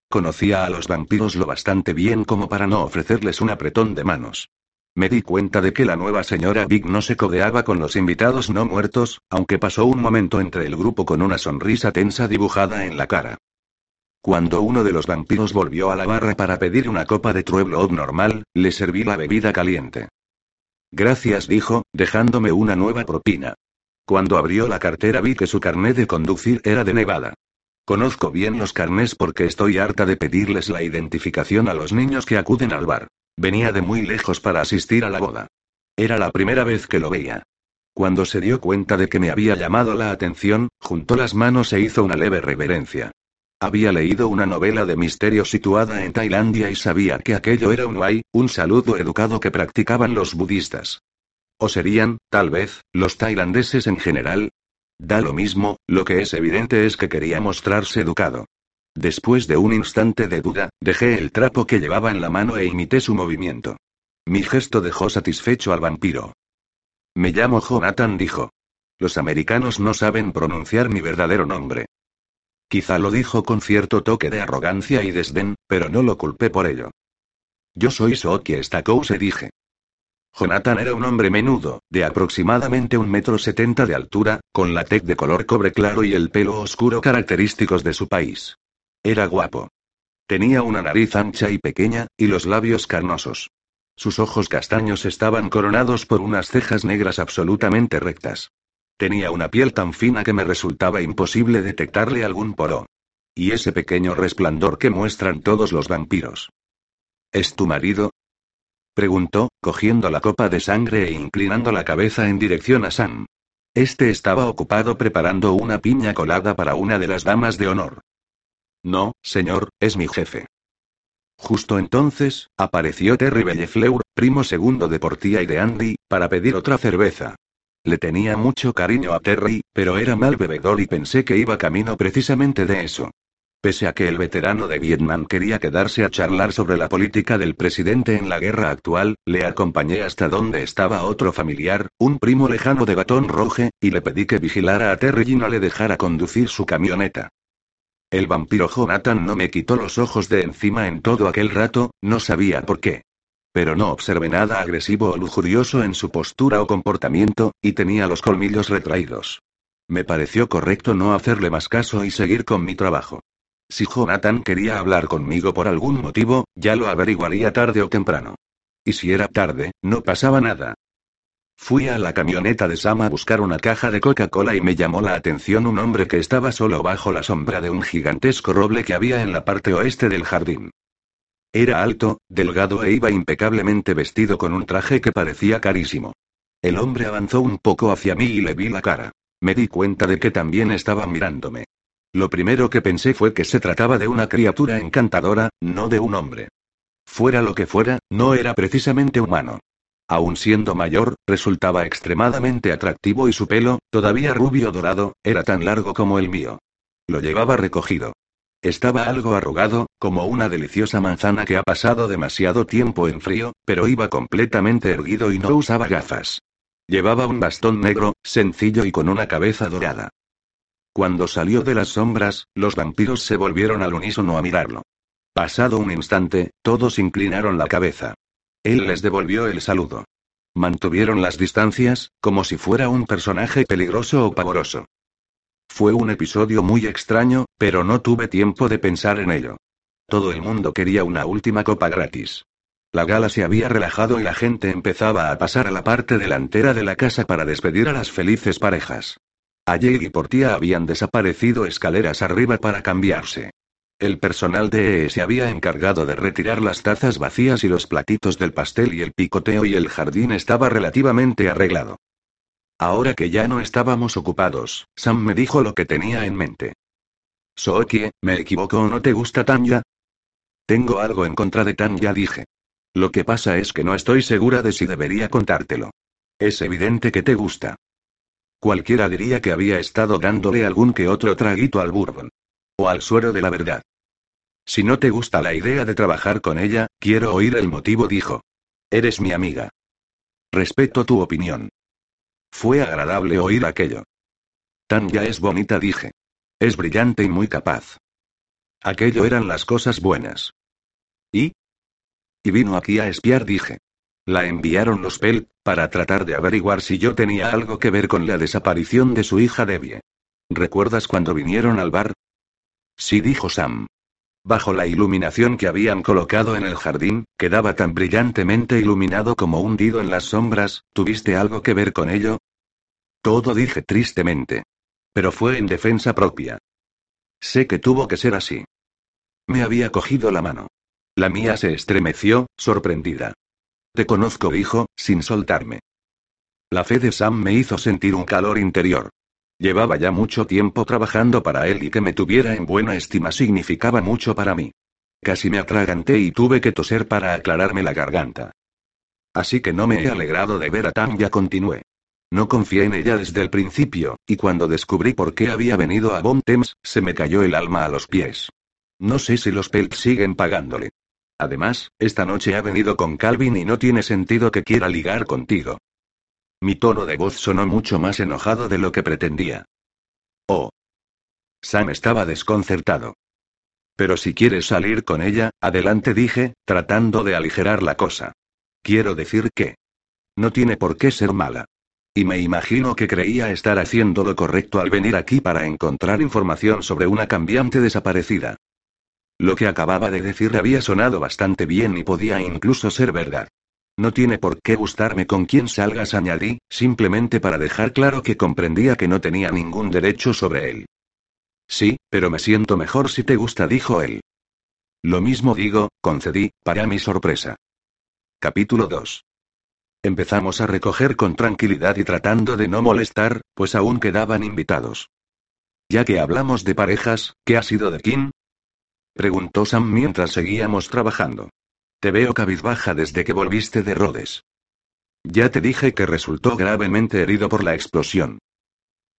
Conocía a los vampiros lo bastante bien como para no ofrecerles un apretón de manos. Me di cuenta de que la nueva señora Big no se codeaba con los invitados no muertos, aunque pasó un momento entre el grupo con una sonrisa tensa dibujada en la cara. Cuando uno de los vampiros volvió a la barra para pedir una copa de Trueblood normal, le serví la bebida caliente. Gracias, dijo, dejándome una nueva propina. Cuando abrió la cartera vi que su carnet de conducir era de Nevada. Conozco bien los carnés porque estoy harta de pedirles la identificación a los niños que acuden al bar. Venía de muy lejos para asistir a la boda. Era la primera vez que lo veía. Cuando se dio cuenta de que me había llamado la atención, juntó las manos e hizo una leve reverencia. Había leído una novela de misterio situada en Tailandia y sabía que aquello era un wai, un saludo educado que practicaban los budistas. O serían, tal vez, los tailandeses en general. Da lo mismo, lo que es evidente es que quería mostrarse educado. Después de un instante de duda, dejé el trapo que llevaba en la mano e imité su movimiento. Mi gesto dejó satisfecho al vampiro. Me llamo Jonathan, dijo. Los americanos no saben pronunciar mi verdadero nombre. Quizá lo dijo con cierto toque de arrogancia y desdén, pero no lo culpé por ello. Yo soy Soki se dije. Jonathan era un hombre menudo, de aproximadamente un metro setenta de altura, con la tez de color cobre claro y el pelo oscuro característicos de su país. Era guapo. Tenía una nariz ancha y pequeña, y los labios carnosos. Sus ojos castaños estaban coronados por unas cejas negras absolutamente rectas. Tenía una piel tan fina que me resultaba imposible detectarle algún poro. Y ese pequeño resplandor que muestran todos los vampiros. ¿Es tu marido? Preguntó, cogiendo la copa de sangre e inclinando la cabeza en dirección a Sam. Este estaba ocupado preparando una piña colada para una de las damas de honor. No, señor, es mi jefe. Justo entonces, apareció Terry Bellefleur, primo segundo de Portía y de Andy, para pedir otra cerveza. Le tenía mucho cariño a Terry, pero era mal bebedor y pensé que iba camino precisamente de eso. Pese a que el veterano de Vietnam quería quedarse a charlar sobre la política del presidente en la guerra actual, le acompañé hasta donde estaba otro familiar, un primo lejano de Batón Roje, y le pedí que vigilara a Terry y no le dejara conducir su camioneta. El vampiro Jonathan no me quitó los ojos de encima en todo aquel rato, no sabía por qué. Pero no observé nada agresivo o lujurioso en su postura o comportamiento, y tenía los colmillos retraídos. Me pareció correcto no hacerle más caso y seguir con mi trabajo. Si Jonathan quería hablar conmigo por algún motivo, ya lo averiguaría tarde o temprano. Y si era tarde, no pasaba nada. Fui a la camioneta de Sam a buscar una caja de Coca-Cola y me llamó la atención un hombre que estaba solo bajo la sombra de un gigantesco roble que había en la parte oeste del jardín. Era alto, delgado e iba impecablemente vestido con un traje que parecía carísimo. El hombre avanzó un poco hacia mí y le vi la cara. Me di cuenta de que también estaba mirándome. Lo primero que pensé fue que se trataba de una criatura encantadora, no de un hombre. Fuera lo que fuera, no era precisamente humano. Aun siendo mayor, resultaba extremadamente atractivo y su pelo, todavía rubio dorado, era tan largo como el mío. Lo llevaba recogido. Estaba algo arrugado, como una deliciosa manzana que ha pasado demasiado tiempo en frío, pero iba completamente erguido y no usaba gafas. Llevaba un bastón negro, sencillo y con una cabeza dorada. Cuando salió de las sombras, los vampiros se volvieron al unísono a mirarlo. Pasado un instante, todos inclinaron la cabeza. Él les devolvió el saludo. Mantuvieron las distancias, como si fuera un personaje peligroso o pavoroso. Fue un episodio muy extraño, pero no tuve tiempo de pensar en ello. Todo el mundo quería una última copa gratis. La gala se había relajado y la gente empezaba a pasar a la parte delantera de la casa para despedir a las felices parejas. Jade y Portia habían desaparecido escaleras arriba para cambiarse. El personal de EE se había encargado de retirar las tazas vacías y los platitos del pastel y el picoteo y el jardín estaba relativamente arreglado. Ahora que ya no estábamos ocupados, Sam me dijo lo que tenía en mente. Sookie, ¿me equivoco o no te gusta Tanya? Tengo algo en contra de Tanya, dije. Lo que pasa es que no estoy segura de si debería contártelo. Es evidente que te gusta. Cualquiera diría que había estado dándole algún que otro traguito al bourbon. O al suero de la verdad. Si no te gusta la idea de trabajar con ella, quiero oír el motivo, dijo. Eres mi amiga. Respeto tu opinión. Fue agradable oír aquello. Tanya es bonita, dije. Es brillante y muy capaz. Aquello eran las cosas buenas. ¿Y? Y vino aquí a espiar, dije. La enviaron los Pel, para tratar de averiguar si yo tenía algo que ver con la desaparición de su hija Debbie. ¿Recuerdas cuando vinieron al bar? Sí, dijo Sam. Bajo la iluminación que habían colocado en el jardín, quedaba tan brillantemente iluminado como hundido en las sombras, ¿tuviste algo que ver con ello? Todo dije tristemente. Pero fue en defensa propia. Sé que tuvo que ser así. Me había cogido la mano. La mía se estremeció, sorprendida. Te conozco, dijo, sin soltarme. La fe de Sam me hizo sentir un calor interior. Llevaba ya mucho tiempo trabajando para él y que me tuviera en buena estima significaba mucho para mí. Casi me atraganté y tuve que toser para aclararme la garganta. Así que no me he alegrado de ver a Tanya, continué. No confié en ella desde el principio, y cuando descubrí por qué había venido a Bon se me cayó el alma a los pies. No sé si los Pelk siguen pagándole. Además, esta noche ha venido con Calvin y no tiene sentido que quiera ligar contigo. Mi tono de voz sonó mucho más enojado de lo que pretendía. Oh. Sam estaba desconcertado. Pero si quieres salir con ella, adelante dije, tratando de aligerar la cosa. Quiero decir que... No tiene por qué ser mala. Y me imagino que creía estar haciendo lo correcto al venir aquí para encontrar información sobre una cambiante desaparecida. Lo que acababa de decir había sonado bastante bien y podía incluso ser verdad. No tiene por qué gustarme con quien salgas, añadí, simplemente para dejar claro que comprendía que no tenía ningún derecho sobre él. Sí, pero me siento mejor si te gusta, dijo él. Lo mismo digo, concedí, para mi sorpresa. Capítulo 2. Empezamos a recoger con tranquilidad y tratando de no molestar, pues aún quedaban invitados. Ya que hablamos de parejas, ¿qué ha sido de Kim? Preguntó Sam mientras seguíamos trabajando. Te veo cabizbaja desde que volviste de Rhodes. Ya te dije que resultó gravemente herido por la explosión.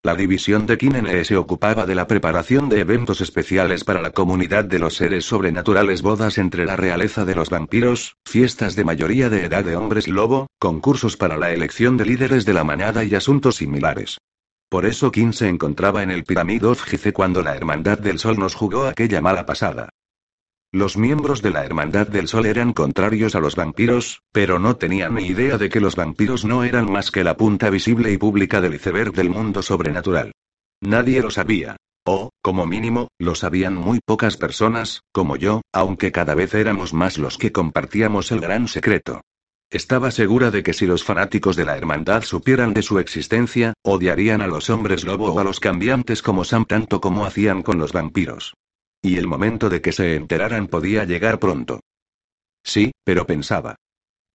La división de Kinene se ocupaba de la preparación de eventos especiales para la comunidad de los seres sobrenaturales, bodas entre la realeza de los vampiros, fiestas de mayoría de edad de hombres lobo, concursos para la elección de líderes de la manada y asuntos similares. Por eso Kim se encontraba en el Pyramid of Gize cuando la Hermandad del Sol nos jugó aquella mala pasada. Los miembros de la Hermandad del Sol eran contrarios a los vampiros, pero no tenían ni idea de que los vampiros no eran más que la punta visible y pública del iceberg del mundo sobrenatural. Nadie lo sabía. O, como mínimo, lo sabían muy pocas personas, como yo, aunque cada vez éramos más los que compartíamos el gran secreto. Estaba segura de que si los fanáticos de la hermandad supieran de su existencia, odiarían a los hombres lobo o a los cambiantes como Sam tanto como hacían con los vampiros. Y el momento de que se enteraran podía llegar pronto. Sí, pero pensaba.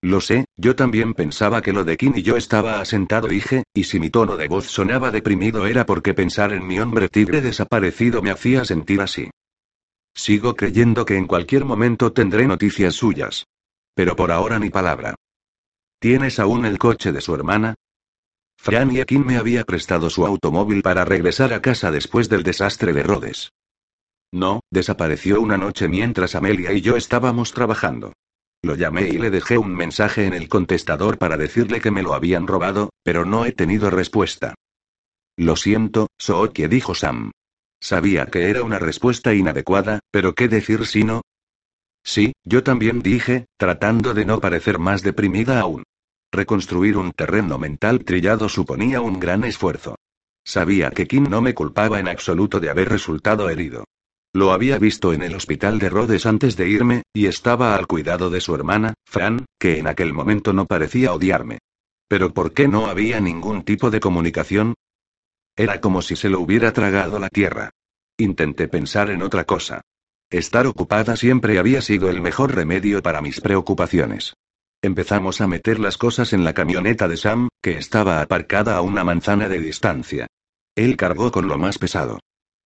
Lo sé, yo también pensaba que lo de Kim y yo estaba asentado, dije, y si mi tono de voz sonaba deprimido era porque pensar en mi hombre tigre desaparecido me hacía sentir así. Sigo creyendo que en cualquier momento tendré noticias suyas. Pero por ahora ni palabra. ¿Tienes aún el coche de su hermana? Fran y Kim me había prestado su automóvil para regresar a casa después del desastre de Rhodes. No, desapareció una noche mientras Amelia y yo estábamos trabajando. Lo llamé y le dejé un mensaje en el contestador para decirle que me lo habían robado, pero no he tenido respuesta. Lo siento, Sookie dijo Sam. Sabía que era una respuesta inadecuada, pero ¿qué decir si no? Sí, yo también dije, tratando de no parecer más deprimida aún. Reconstruir un terreno mental trillado suponía un gran esfuerzo. Sabía que Kim no me culpaba en absoluto de haber resultado herido. Lo había visto en el hospital de Rhodes antes de irme, y estaba al cuidado de su hermana, Fran, que en aquel momento no parecía odiarme. Pero ¿por qué no había ningún tipo de comunicación? Era como si se lo hubiera tragado la tierra. Intenté pensar en otra cosa. Estar ocupada siempre había sido el mejor remedio para mis preocupaciones. Empezamos a meter las cosas en la camioneta de Sam, que estaba aparcada a una manzana de distancia. Él cargó con lo más pesado.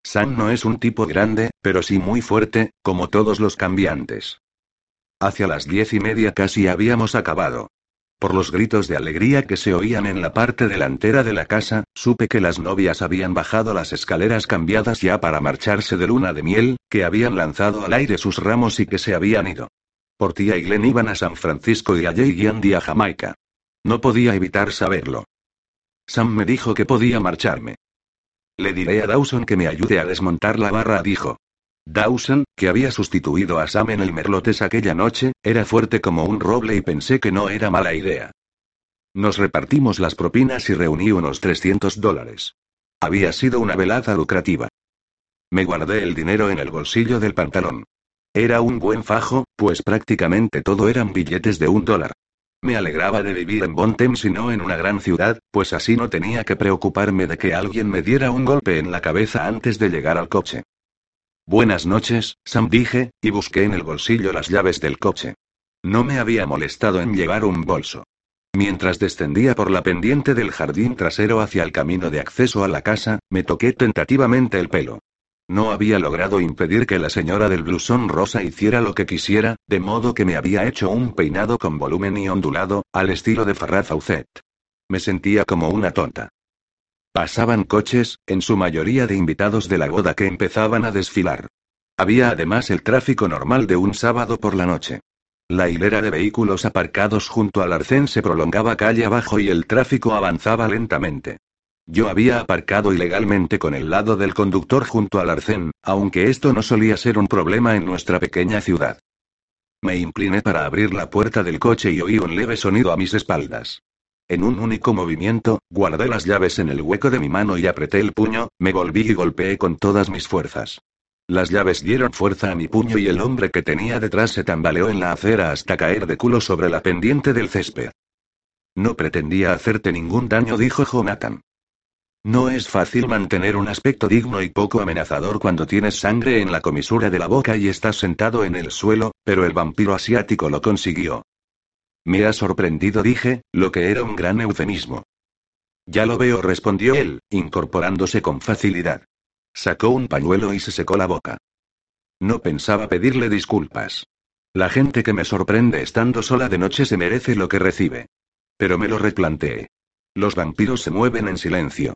Sam no es un tipo grande, pero sí muy fuerte, como todos los cambiantes. Hacia las diez y media casi habíamos acabado. Por los gritos de alegría que se oían en la parte delantera de la casa, supe que las novias habían bajado las escaleras cambiadas ya para marcharse de luna de miel, que habían lanzado al aire sus ramos y que se habían ido. Por tía y Glenn iban a San Francisco y a y Andy a Jamaica. No podía evitar saberlo. Sam me dijo que podía marcharme. Le diré a Dawson que me ayude a desmontar la barra, dijo. Dawson, que había sustituido a Sam en el Merlotes aquella noche, era fuerte como un roble y pensé que no era mala idea. Nos repartimos las propinas y reuní unos 300 dólares. Había sido una velada lucrativa. Me guardé el dinero en el bolsillo del pantalón. Era un buen fajo, pues prácticamente todo eran billetes de un dólar. Me alegraba de vivir en Bontem y no en una gran ciudad, pues así no tenía que preocuparme de que alguien me diera un golpe en la cabeza antes de llegar al coche. Buenas noches, Sam dije, y busqué en el bolsillo las llaves del coche. No me había molestado en llevar un bolso. Mientras descendía por la pendiente del jardín trasero hacia el camino de acceso a la casa, me toqué tentativamente el pelo. No había logrado impedir que la señora del blusón rosa hiciera lo que quisiera, de modo que me había hecho un peinado con volumen y ondulado, al estilo de Farrah Fawcett. Me sentía como una tonta. Pasaban coches, en su mayoría de invitados de la boda que empezaban a desfilar. Había además el tráfico normal de un sábado por la noche. La hilera de vehículos aparcados junto al arcén se prolongaba calle abajo y el tráfico avanzaba lentamente. Yo había aparcado ilegalmente con el lado del conductor junto al arcén, aunque esto no solía ser un problema en nuestra pequeña ciudad. Me incliné para abrir la puerta del coche y oí un leve sonido a mis espaldas. En un único movimiento, guardé las llaves en el hueco de mi mano y apreté el puño, me volví y golpeé con todas mis fuerzas. Las llaves dieron fuerza a mi puño y el hombre que tenía detrás se tambaleó en la acera hasta caer de culo sobre la pendiente del césped. No pretendía hacerte ningún daño, dijo Jonathan. No es fácil mantener un aspecto digno y poco amenazador cuando tienes sangre en la comisura de la boca y estás sentado en el suelo, pero el vampiro asiático lo consiguió. Me ha sorprendido, dije, lo que era un gran eufemismo. Ya lo veo, respondió él, incorporándose con facilidad. Sacó un pañuelo y se secó la boca. No pensaba pedirle disculpas. La gente que me sorprende estando sola de noche se merece lo que recibe. Pero me lo replanteé. Los vampiros se mueven en silencio.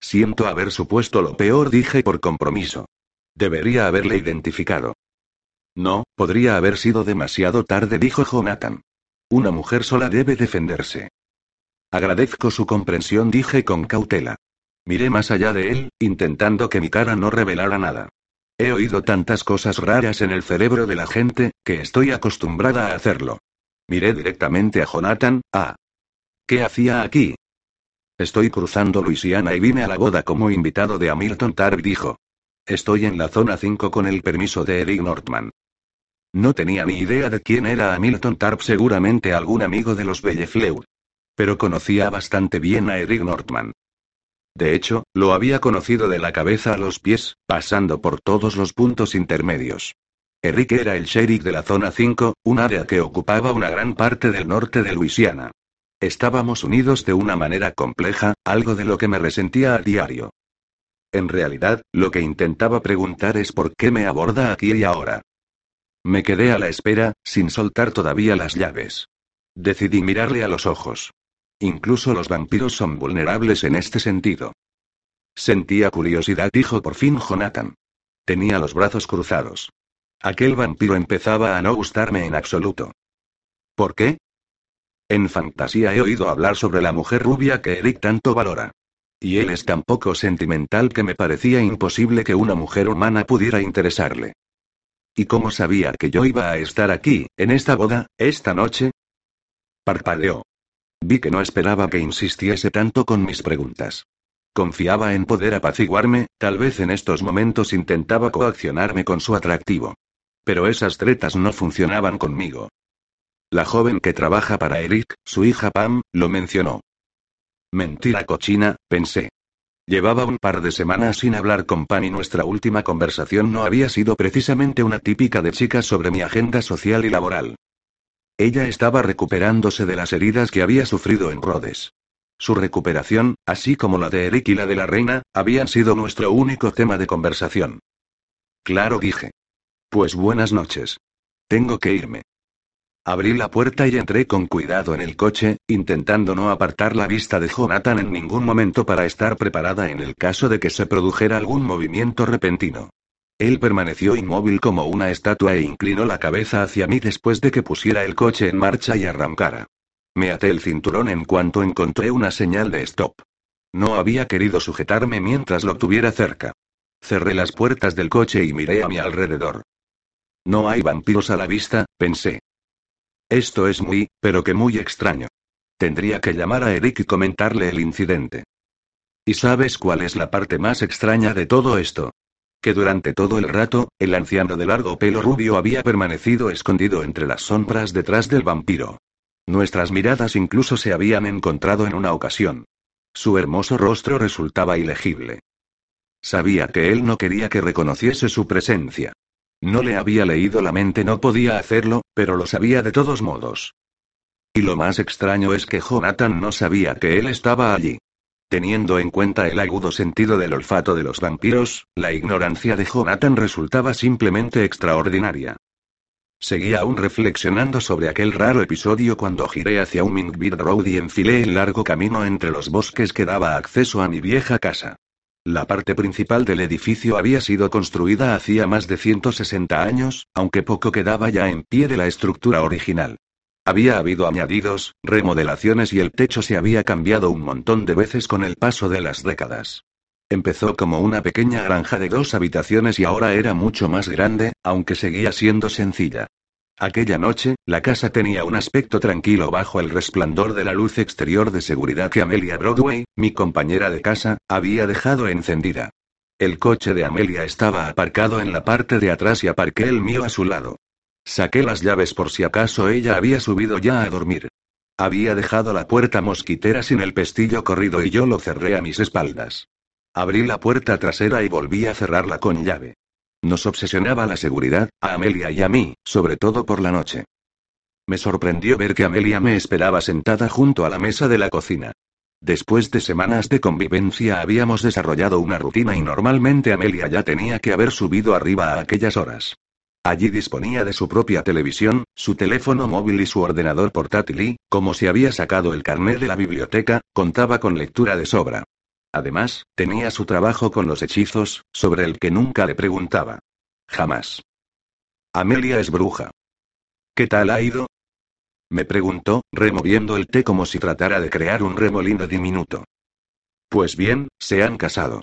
Siento haber supuesto lo peor, dije por compromiso. Debería haberle identificado. No, podría haber sido demasiado tarde, dijo Jonathan. Una mujer sola debe defenderse. Agradezco su comprensión, dije con cautela. Miré más allá de él, intentando que mi cara no revelara nada. He oído tantas cosas raras en el cerebro de la gente, que estoy acostumbrada a hacerlo. Miré directamente a Jonathan, ah. ¿Qué hacía aquí? Estoy cruzando Luisiana y vine a la boda como invitado de Hamilton Tarp, dijo. Estoy en la zona 5 con el permiso de Eric Northman. No tenía ni idea de quién era Hamilton Tarp, seguramente algún amigo de los Bellefleur. Pero conocía bastante bien a Eric Northman. De hecho, lo había conocido de la cabeza a los pies, pasando por todos los puntos intermedios. Eric era el sheriff de la zona 5, un área que ocupaba una gran parte del norte de Luisiana. Estábamos unidos de una manera compleja, algo de lo que me resentía a diario. En realidad, lo que intentaba preguntar es por qué me aborda aquí y ahora. Me quedé a la espera, sin soltar todavía las llaves. Decidí mirarle a los ojos. Incluso los vampiros son vulnerables en este sentido. Sentía curiosidad, dijo por fin Jonathan. Tenía los brazos cruzados. Aquel vampiro empezaba a no gustarme en absoluto. ¿Por qué? En fantasía he oído hablar sobre la mujer rubia que Eric tanto valora. Y él es tan poco sentimental que me parecía imposible que una mujer humana pudiera interesarle. ¿Y cómo sabía que yo iba a estar aquí, en esta boda, esta noche? Parpadeó. Vi que no esperaba que insistiese tanto con mis preguntas. Confiaba en poder apaciguarme, tal vez en estos momentos intentaba coaccionarme con su atractivo. Pero esas tretas no funcionaban conmigo. La joven que trabaja para Eric, su hija Pam, lo mencionó. Mentira cochina, pensé. Llevaba un par de semanas sin hablar con Pam y nuestra última conversación no había sido precisamente una típica de chicas sobre mi agenda social y laboral. Ella estaba recuperándose de las heridas que había sufrido en Rhodes. Su recuperación, así como la de Eric y la de la reina, habían sido nuestro único tema de conversación. Claro, dije. Pues buenas noches. Tengo que irme. Abrí la puerta y entré con cuidado en el coche, intentando no apartar la vista de Jonathan en ningún momento para estar preparada en el caso de que se produjera algún movimiento repentino. Él permaneció inmóvil como una estatua e inclinó la cabeza hacia mí después de que pusiera el coche en marcha y arrancara. Me até el cinturón en cuanto encontré una señal de stop. No había querido sujetarme mientras lo tuviera cerca. Cerré las puertas del coche y miré a mi alrededor. No hay vampiros a la vista, pensé. Esto es muy, pero que muy extraño. Tendría que llamar a Eric y comentarle el incidente. ¿Y sabes cuál es la parte más extraña de todo esto? Que durante todo el rato, el anciano de largo pelo rubio había permanecido escondido entre las sombras detrás del vampiro. Nuestras miradas incluso se habían encontrado en una ocasión. Su hermoso rostro resultaba ilegible. Sabía que él no quería que reconociese su presencia. No le había leído la mente, no podía hacerlo, pero lo sabía de todos modos. Y lo más extraño es que Jonathan no sabía que él estaba allí. Teniendo en cuenta el agudo sentido del olfato de los vampiros, la ignorancia de Jonathan resultaba simplemente extraordinaria. Seguía aún reflexionando sobre aquel raro episodio cuando giré hacia un Road y enfilé el largo camino entre los bosques que daba acceso a mi vieja casa. La parte principal del edificio había sido construida hacía más de 160 años, aunque poco quedaba ya en pie de la estructura original. Había habido añadidos, remodelaciones y el techo se había cambiado un montón de veces con el paso de las décadas. Empezó como una pequeña granja de dos habitaciones y ahora era mucho más grande, aunque seguía siendo sencilla. Aquella noche, la casa tenía un aspecto tranquilo bajo el resplandor de la luz exterior de seguridad que Amelia Broadway, mi compañera de casa, había dejado encendida. El coche de Amelia estaba aparcado en la parte de atrás y aparqué el mío a su lado. Saqué las llaves por si acaso ella había subido ya a dormir. Había dejado la puerta mosquitera sin el pestillo corrido y yo lo cerré a mis espaldas. Abrí la puerta trasera y volví a cerrarla con llave. Nos obsesionaba la seguridad, a Amelia y a mí, sobre todo por la noche. Me sorprendió ver que Amelia me esperaba sentada junto a la mesa de la cocina. Después de semanas de convivencia habíamos desarrollado una rutina y normalmente Amelia ya tenía que haber subido arriba a aquellas horas. Allí disponía de su propia televisión, su teléfono móvil y su ordenador portátil y, como se había sacado el carnet de la biblioteca, contaba con lectura de sobra. Además, tenía su trabajo con los hechizos, sobre el que nunca le preguntaba. Jamás. Amelia es bruja. ¿Qué tal ha ido? Me preguntó, removiendo el té como si tratara de crear un remolino diminuto. Pues bien, se han casado.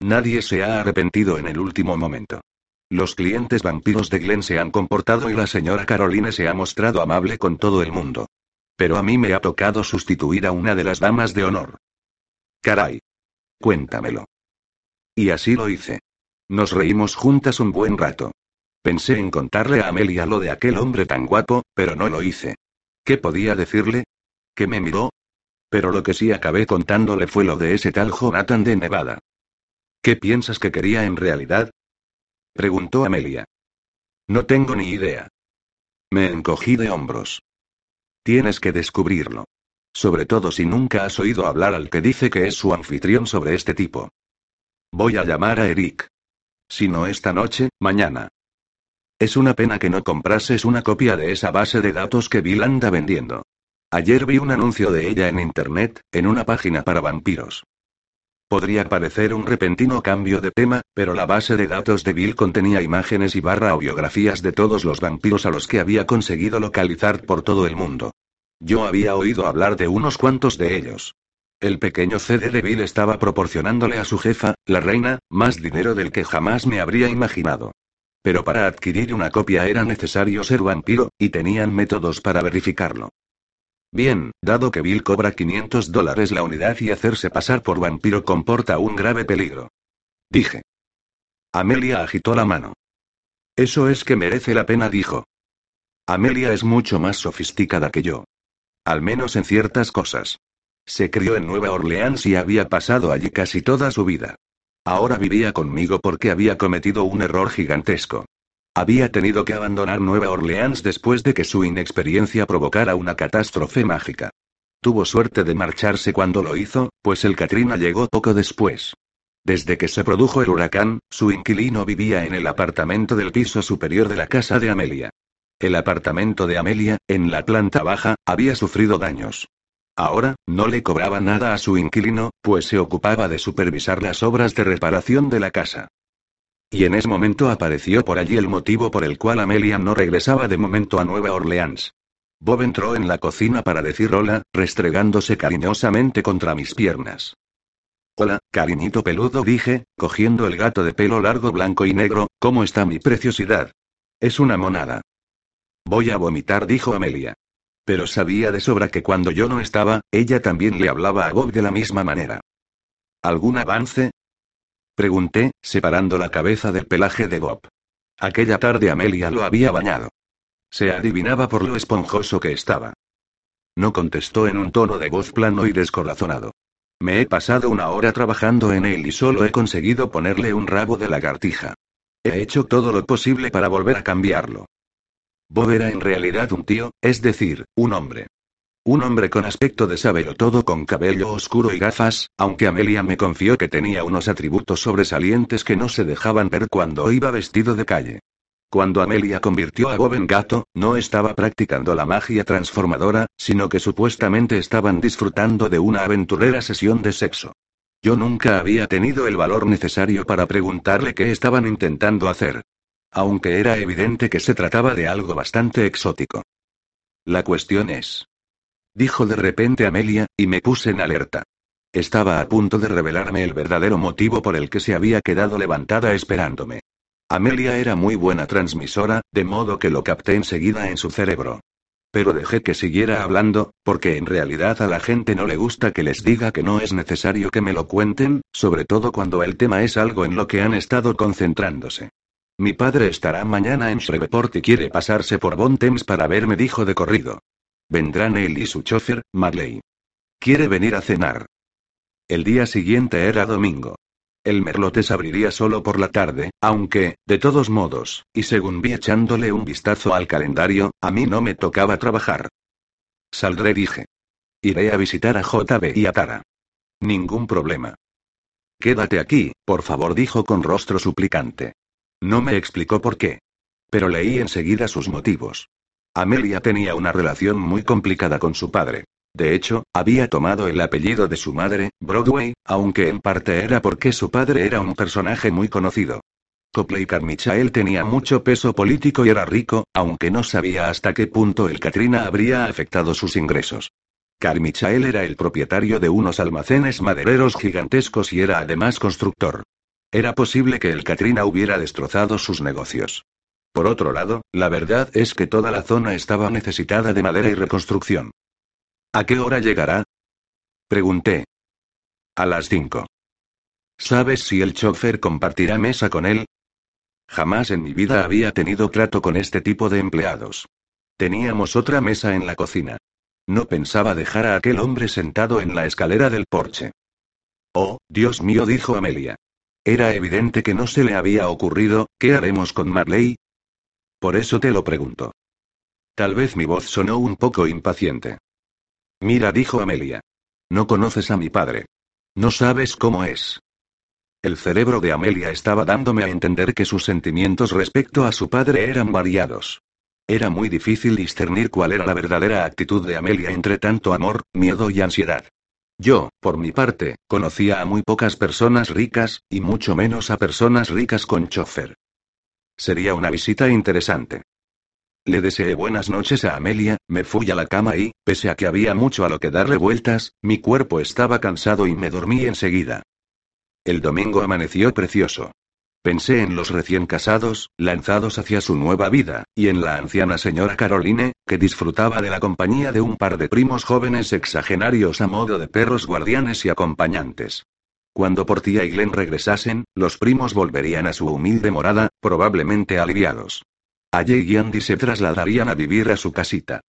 Nadie se ha arrepentido en el último momento. Los clientes vampiros de Glenn se han comportado y la señora Caroline se ha mostrado amable con todo el mundo. Pero a mí me ha tocado sustituir a una de las damas de honor. Caray. Cuéntamelo. Y así lo hice. Nos reímos juntas un buen rato. Pensé en contarle a Amelia lo de aquel hombre tan guapo, pero no lo hice. ¿Qué podía decirle? ¿Que me miró? Pero lo que sí acabé contándole fue lo de ese tal Jonathan de Nevada. ¿Qué piensas que quería en realidad? Preguntó Amelia. No tengo ni idea. Me encogí de hombros. Tienes que descubrirlo. Sobre todo si nunca has oído hablar al que dice que es su anfitrión sobre este tipo. Voy a llamar a Eric. Si no esta noche, mañana. Es una pena que no comprases una copia de esa base de datos que Bill anda vendiendo. Ayer vi un anuncio de ella en Internet, en una página para vampiros. Podría parecer un repentino cambio de tema, pero la base de datos de Bill contenía imágenes y barra o biografías de todos los vampiros a los que había conseguido localizar por todo el mundo. Yo había oído hablar de unos cuantos de ellos. El pequeño CD de Bill estaba proporcionándole a su jefa, la reina, más dinero del que jamás me habría imaginado. Pero para adquirir una copia era necesario ser vampiro, y tenían métodos para verificarlo. Bien, dado que Bill cobra 500 dólares la unidad y hacerse pasar por vampiro comporta un grave peligro. Dije. Amelia agitó la mano. Eso es que merece la pena, dijo. Amelia es mucho más sofisticada que yo. Al menos en ciertas cosas. Se crió en Nueva Orleans y había pasado allí casi toda su vida. Ahora vivía conmigo porque había cometido un error gigantesco. Había tenido que abandonar Nueva Orleans después de que su inexperiencia provocara una catástrofe mágica. Tuvo suerte de marcharse cuando lo hizo, pues el Katrina llegó poco después. Desde que se produjo el huracán, su inquilino vivía en el apartamento del piso superior de la casa de Amelia. El apartamento de Amelia, en la planta baja, había sufrido daños. Ahora, no le cobraba nada a su inquilino, pues se ocupaba de supervisar las obras de reparación de la casa. Y en ese momento apareció por allí el motivo por el cual Amelia no regresaba de momento a Nueva Orleans. Bob entró en la cocina para decir hola, restregándose cariñosamente contra mis piernas. Hola, cariñito peludo, dije, cogiendo el gato de pelo largo blanco y negro, ¿cómo está mi preciosidad? Es una monada. Voy a vomitar, dijo Amelia. Pero sabía de sobra que cuando yo no estaba, ella también le hablaba a Bob de la misma manera. ¿Algún avance? Pregunté, separando la cabeza del pelaje de Bob. Aquella tarde Amelia lo había bañado. Se adivinaba por lo esponjoso que estaba. No contestó en un tono de voz plano y descorazonado. Me he pasado una hora trabajando en él y solo he conseguido ponerle un rabo de lagartija. He hecho todo lo posible para volver a cambiarlo. Bob era en realidad un tío, es decir, un hombre. Un hombre con aspecto de saberlo todo con cabello oscuro y gafas, aunque Amelia me confió que tenía unos atributos sobresalientes que no se dejaban ver cuando iba vestido de calle. Cuando Amelia convirtió a Bob en gato, no estaba practicando la magia transformadora, sino que supuestamente estaban disfrutando de una aventurera sesión de sexo. Yo nunca había tenido el valor necesario para preguntarle qué estaban intentando hacer aunque era evidente que se trataba de algo bastante exótico. La cuestión es. Dijo de repente Amelia, y me puse en alerta. Estaba a punto de revelarme el verdadero motivo por el que se había quedado levantada esperándome. Amelia era muy buena transmisora, de modo que lo capté enseguida en su cerebro. Pero dejé que siguiera hablando, porque en realidad a la gente no le gusta que les diga que no es necesario que me lo cuenten, sobre todo cuando el tema es algo en lo que han estado concentrándose. Mi padre estará mañana en Shreveport y quiere pasarse por Bon para verme, dijo de corrido. Vendrán él y su chofer, Marley. Quiere venir a cenar. El día siguiente era domingo. El merlotes abriría solo por la tarde, aunque, de todos modos, y según vi echándole un vistazo al calendario, a mí no me tocaba trabajar. Saldré, dije. Iré a visitar a JB y a Tara. Ningún problema. Quédate aquí, por favor, dijo con rostro suplicante. No me explicó por qué. Pero leí enseguida sus motivos. Amelia tenía una relación muy complicada con su padre. De hecho, había tomado el apellido de su madre, Broadway, aunque en parte era porque su padre era un personaje muy conocido. Copley Carmichael tenía mucho peso político y era rico, aunque no sabía hasta qué punto el Katrina habría afectado sus ingresos. Carmichael era el propietario de unos almacenes madereros gigantescos y era además constructor. Era posible que el Katrina hubiera destrozado sus negocios. Por otro lado, la verdad es que toda la zona estaba necesitada de madera y reconstrucción. ¿A qué hora llegará? Pregunté. A las cinco. ¿Sabes si el chofer compartirá mesa con él? Jamás en mi vida había tenido trato con este tipo de empleados. Teníamos otra mesa en la cocina. No pensaba dejar a aquel hombre sentado en la escalera del porche. Oh, Dios mío, dijo Amelia. Era evidente que no se le había ocurrido, ¿qué haremos con Marley? Por eso te lo pregunto. Tal vez mi voz sonó un poco impaciente. Mira, dijo Amelia. No conoces a mi padre. No sabes cómo es. El cerebro de Amelia estaba dándome a entender que sus sentimientos respecto a su padre eran variados. Era muy difícil discernir cuál era la verdadera actitud de Amelia entre tanto amor, miedo y ansiedad. Yo, por mi parte, conocía a muy pocas personas ricas, y mucho menos a personas ricas con chofer. Sería una visita interesante. Le deseé buenas noches a Amelia, me fui a la cama y, pese a que había mucho a lo que darle vueltas, mi cuerpo estaba cansado y me dormí enseguida. El domingo amaneció precioso. Pensé en los recién casados, lanzados hacia su nueva vida, y en la anciana señora Caroline, que disfrutaba de la compañía de un par de primos jóvenes exagenarios a modo de perros guardianes y acompañantes. Cuando Portia y Glenn regresasen, los primos volverían a su humilde morada, probablemente aliviados. Allí y Andy se trasladarían a vivir a su casita.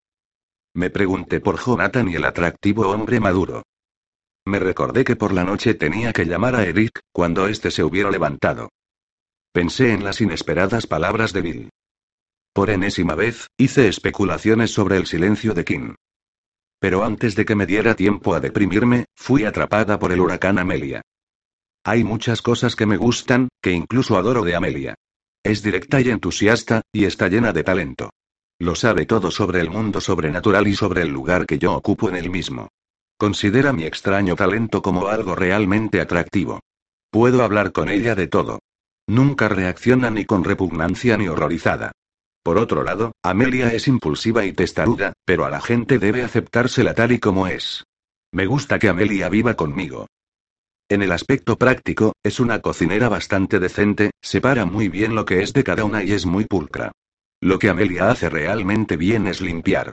Me pregunté por Jonathan y el atractivo hombre maduro. Me recordé que por la noche tenía que llamar a Eric, cuando éste se hubiera levantado. Pensé en las inesperadas palabras de Bill. Por enésima vez, hice especulaciones sobre el silencio de Kim. Pero antes de que me diera tiempo a deprimirme, fui atrapada por el huracán Amelia. Hay muchas cosas que me gustan, que incluso adoro de Amelia. Es directa y entusiasta, y está llena de talento. Lo sabe todo sobre el mundo sobrenatural y sobre el lugar que yo ocupo en el mismo. Considera mi extraño talento como algo realmente atractivo. Puedo hablar con ella de todo. Nunca reacciona ni con repugnancia ni horrorizada. Por otro lado, Amelia es impulsiva y testaruda, pero a la gente debe aceptársela tal y como es. Me gusta que Amelia viva conmigo. En el aspecto práctico, es una cocinera bastante decente, separa muy bien lo que es de cada una y es muy pulcra. Lo que Amelia hace realmente bien es limpiar.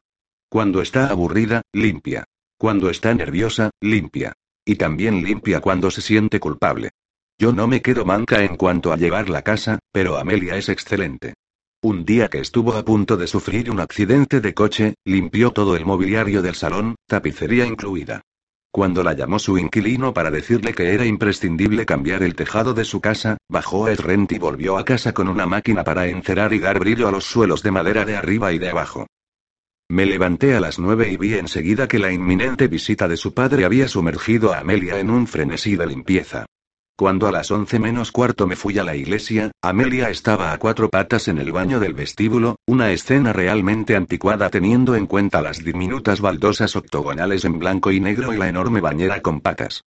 Cuando está aburrida, limpia. Cuando está nerviosa, limpia. Y también limpia cuando se siente culpable. Yo no me quedo manca en cuanto a llevar la casa, pero Amelia es excelente. Un día que estuvo a punto de sufrir un accidente de coche, limpió todo el mobiliario del salón, tapicería incluida. Cuando la llamó su inquilino para decirle que era imprescindible cambiar el tejado de su casa, bajó el rent y volvió a casa con una máquina para encerar y dar brillo a los suelos de madera de arriba y de abajo. Me levanté a las nueve y vi enseguida que la inminente visita de su padre había sumergido a Amelia en un frenesí de limpieza. Cuando a las once menos cuarto me fui a la iglesia, Amelia estaba a cuatro patas en el baño del vestíbulo, una escena realmente anticuada teniendo en cuenta las diminutas baldosas octogonales en blanco y negro y la enorme bañera con patas.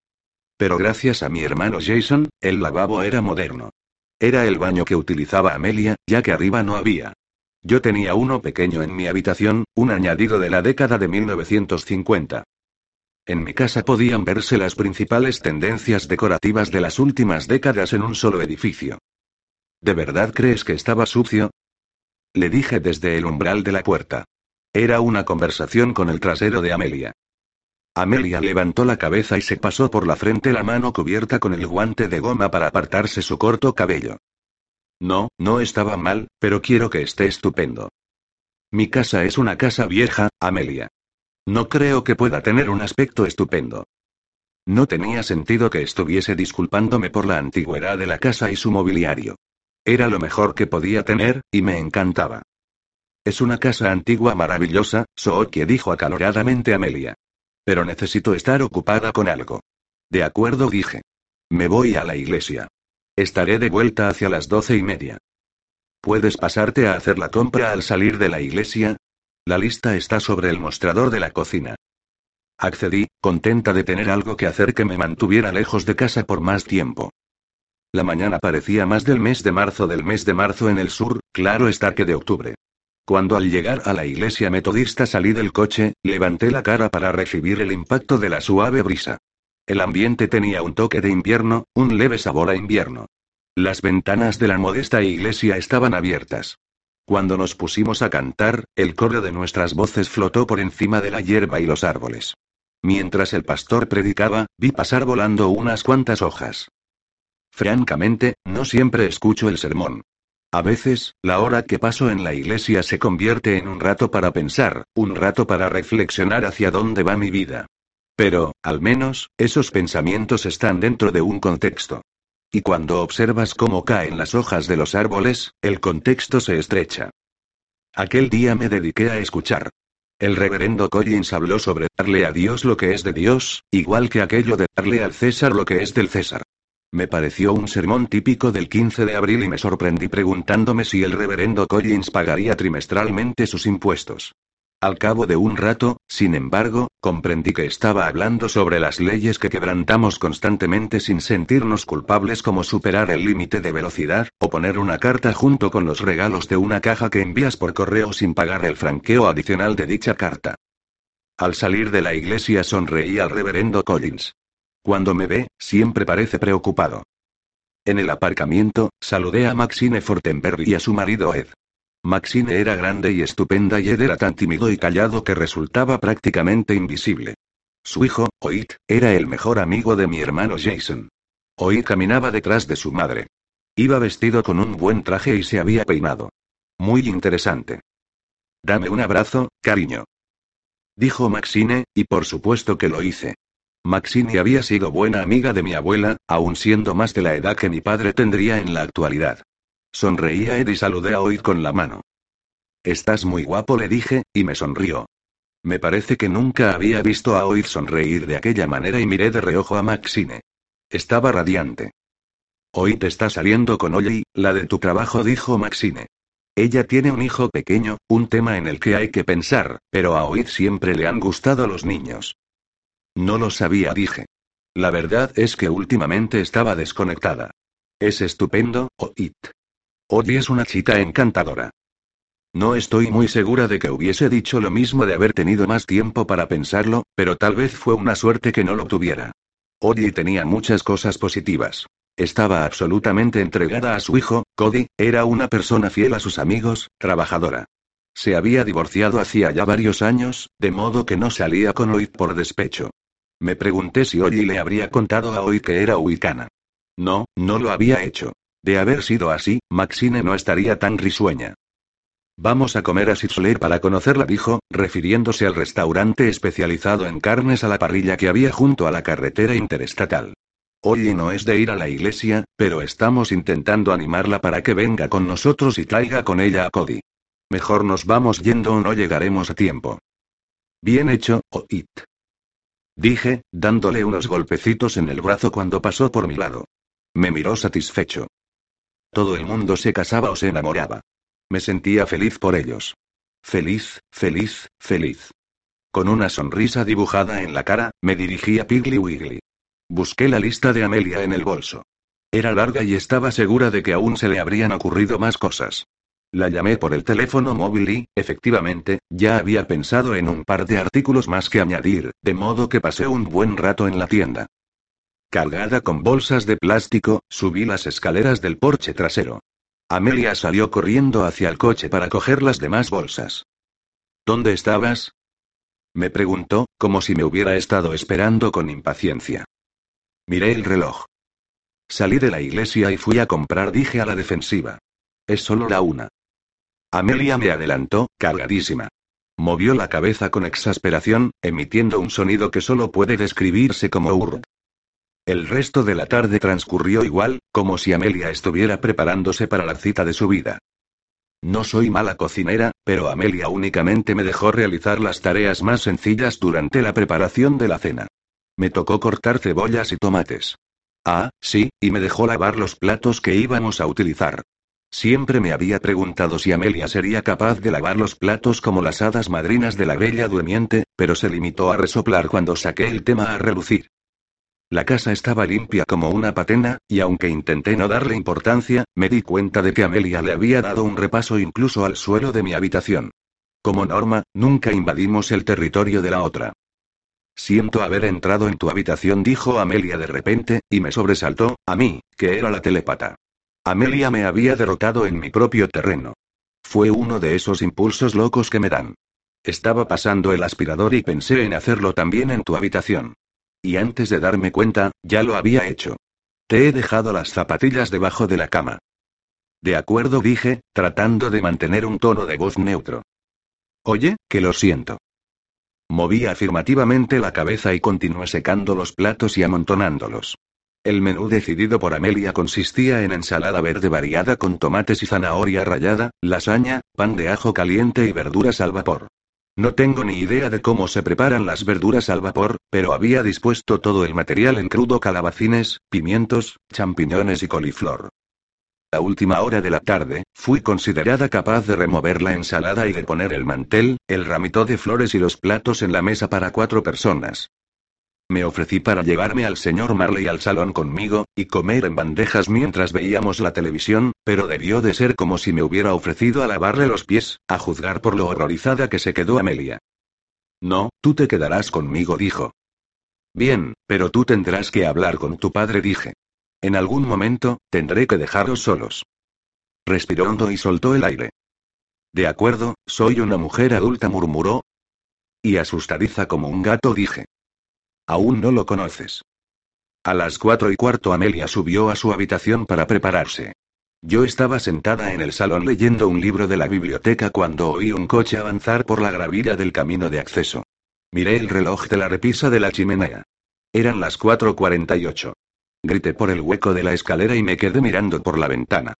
Pero gracias a mi hermano Jason, el lavabo era moderno. Era el baño que utilizaba Amelia, ya que arriba no había. Yo tenía uno pequeño en mi habitación, un añadido de la década de 1950. En mi casa podían verse las principales tendencias decorativas de las últimas décadas en un solo edificio. ¿De verdad crees que estaba sucio? Le dije desde el umbral de la puerta. Era una conversación con el trasero de Amelia. Amelia levantó la cabeza y se pasó por la frente la mano cubierta con el guante de goma para apartarse su corto cabello. No, no estaba mal, pero quiero que esté estupendo. Mi casa es una casa vieja, Amelia. No creo que pueda tener un aspecto estupendo. No tenía sentido que estuviese disculpándome por la antigüedad de la casa y su mobiliario. Era lo mejor que podía tener, y me encantaba. Es una casa antigua maravillosa, Sookie dijo acaloradamente Amelia. Pero necesito estar ocupada con algo. De acuerdo, dije. Me voy a la iglesia. Estaré de vuelta hacia las doce y media. ¿Puedes pasarte a hacer la compra al salir de la iglesia? La lista está sobre el mostrador de la cocina. Accedí, contenta de tener algo que hacer que me mantuviera lejos de casa por más tiempo. La mañana parecía más del mes de marzo del mes de marzo en el sur, claro está que de octubre. Cuando al llegar a la iglesia metodista salí del coche, levanté la cara para recibir el impacto de la suave brisa. El ambiente tenía un toque de invierno, un leve sabor a invierno. Las ventanas de la modesta iglesia estaban abiertas. Cuando nos pusimos a cantar, el coro de nuestras voces flotó por encima de la hierba y los árboles. Mientras el pastor predicaba, vi pasar volando unas cuantas hojas. Francamente, no siempre escucho el sermón. A veces, la hora que paso en la iglesia se convierte en un rato para pensar, un rato para reflexionar hacia dónde va mi vida. Pero, al menos, esos pensamientos están dentro de un contexto. Y cuando observas cómo caen las hojas de los árboles, el contexto se estrecha. Aquel día me dediqué a escuchar. El reverendo Collins habló sobre darle a Dios lo que es de Dios, igual que aquello de darle al César lo que es del César. Me pareció un sermón típico del 15 de abril y me sorprendí preguntándome si el reverendo Collins pagaría trimestralmente sus impuestos. Al cabo de un rato, sin embargo, comprendí que estaba hablando sobre las leyes que quebrantamos constantemente sin sentirnos culpables como superar el límite de velocidad, o poner una carta junto con los regalos de una caja que envías por correo sin pagar el franqueo adicional de dicha carta. Al salir de la iglesia sonreí al reverendo Collins. Cuando me ve, siempre parece preocupado. En el aparcamiento, saludé a Maxine Fortenberry y a su marido Ed. Maxine era grande y estupenda y Ed era tan tímido y callado que resultaba prácticamente invisible. Su hijo, Oit, era el mejor amigo de mi hermano Jason. Oit caminaba detrás de su madre. Iba vestido con un buen traje y se había peinado. Muy interesante. Dame un abrazo, cariño. Dijo Maxine, y por supuesto que lo hice. Maxine había sido buena amiga de mi abuela, aun siendo más de la edad que mi padre tendría en la actualidad. Sonreí a Ed y saludé a Oid con la mano. Estás muy guapo, le dije, y me sonrió. Me parece que nunca había visto a Oid sonreír de aquella manera y miré de reojo a Maxine. Estaba radiante. Oid está saliendo con Ollie, la de tu trabajo, dijo Maxine. Ella tiene un hijo pequeño, un tema en el que hay que pensar, pero a Oid siempre le han gustado los niños. No lo sabía, dije. La verdad es que últimamente estaba desconectada. Es estupendo, Oid. Oid es una chica encantadora. No estoy muy segura de que hubiese dicho lo mismo de haber tenido más tiempo para pensarlo, pero tal vez fue una suerte que no lo tuviera. Odie tenía muchas cosas positivas. Estaba absolutamente entregada a su hijo, Cody, era una persona fiel a sus amigos, trabajadora. Se había divorciado hacía ya varios años, de modo que no salía con Oid por despecho. Me pregunté si Ollie le habría contado a Oid que era Wicana. No, no lo había hecho. De haber sido así, Maxine no estaría tan risueña. Vamos a comer a Sitzler para conocerla, dijo, refiriéndose al restaurante especializado en carnes a la parrilla que había junto a la carretera interestatal. Oye no es de ir a la iglesia, pero estamos intentando animarla para que venga con nosotros y traiga con ella a Cody. Mejor nos vamos yendo o no llegaremos a tiempo. Bien hecho, Oit. Dije, dándole unos golpecitos en el brazo cuando pasó por mi lado. Me miró satisfecho. Todo el mundo se casaba o se enamoraba. Me sentía feliz por ellos. Feliz, feliz, feliz. Con una sonrisa dibujada en la cara, me dirigí a Piggly Wiggly. Busqué la lista de Amelia en el bolso. Era larga y estaba segura de que aún se le habrían ocurrido más cosas. La llamé por el teléfono móvil y, efectivamente, ya había pensado en un par de artículos más que añadir, de modo que pasé un buen rato en la tienda. Cargada con bolsas de plástico, subí las escaleras del porche trasero. Amelia salió corriendo hacia el coche para coger las demás bolsas. ¿Dónde estabas? Me preguntó, como si me hubiera estado esperando con impaciencia. Miré el reloj. Salí de la iglesia y fui a comprar, dije a la defensiva. Es solo la una. Amelia me adelantó, cargadísima. Movió la cabeza con exasperación, emitiendo un sonido que solo puede describirse como urr. El resto de la tarde transcurrió igual, como si Amelia estuviera preparándose para la cita de su vida. No soy mala cocinera, pero Amelia únicamente me dejó realizar las tareas más sencillas durante la preparación de la cena. Me tocó cortar cebollas y tomates. Ah, sí, y me dejó lavar los platos que íbamos a utilizar. Siempre me había preguntado si Amelia sería capaz de lavar los platos como las hadas madrinas de la bella durmiente, pero se limitó a resoplar cuando saqué el tema a relucir. La casa estaba limpia como una patena, y aunque intenté no darle importancia, me di cuenta de que Amelia le había dado un repaso incluso al suelo de mi habitación. Como norma, nunca invadimos el territorio de la otra. Siento haber entrado en tu habitación, dijo Amelia de repente, y me sobresaltó, a mí, que era la telepata. Amelia me había derrotado en mi propio terreno. Fue uno de esos impulsos locos que me dan. Estaba pasando el aspirador y pensé en hacerlo también en tu habitación. Y antes de darme cuenta, ya lo había hecho. Te he dejado las zapatillas debajo de la cama. De acuerdo, dije, tratando de mantener un tono de voz neutro. Oye, que lo siento. Moví afirmativamente la cabeza y continué secando los platos y amontonándolos. El menú decidido por Amelia consistía en ensalada verde variada con tomates y zanahoria rallada, lasaña, pan de ajo caliente y verduras al vapor. No tengo ni idea de cómo se preparan las verduras al vapor, pero había dispuesto todo el material en crudo calabacines, pimientos, champiñones y coliflor. A última hora de la tarde, fui considerada capaz de remover la ensalada y de poner el mantel, el ramito de flores y los platos en la mesa para cuatro personas. Me ofrecí para llevarme al señor Marley al salón conmigo, y comer en bandejas mientras veíamos la televisión, pero debió de ser como si me hubiera ofrecido a lavarle los pies, a juzgar por lo horrorizada que se quedó Amelia. No, tú te quedarás conmigo, dijo. Bien, pero tú tendrás que hablar con tu padre, dije. En algún momento, tendré que dejaros solos. Respiró hondo y soltó el aire. De acuerdo, soy una mujer adulta, murmuró. Y asustadiza como un gato, dije. Aún no lo conoces. A las cuatro y cuarto Amelia subió a su habitación para prepararse. Yo estaba sentada en el salón leyendo un libro de la biblioteca cuando oí un coche avanzar por la gravilla del camino de acceso. Miré el reloj de la repisa de la chimenea. Eran las 4.48. Grité por el hueco de la escalera y me quedé mirando por la ventana.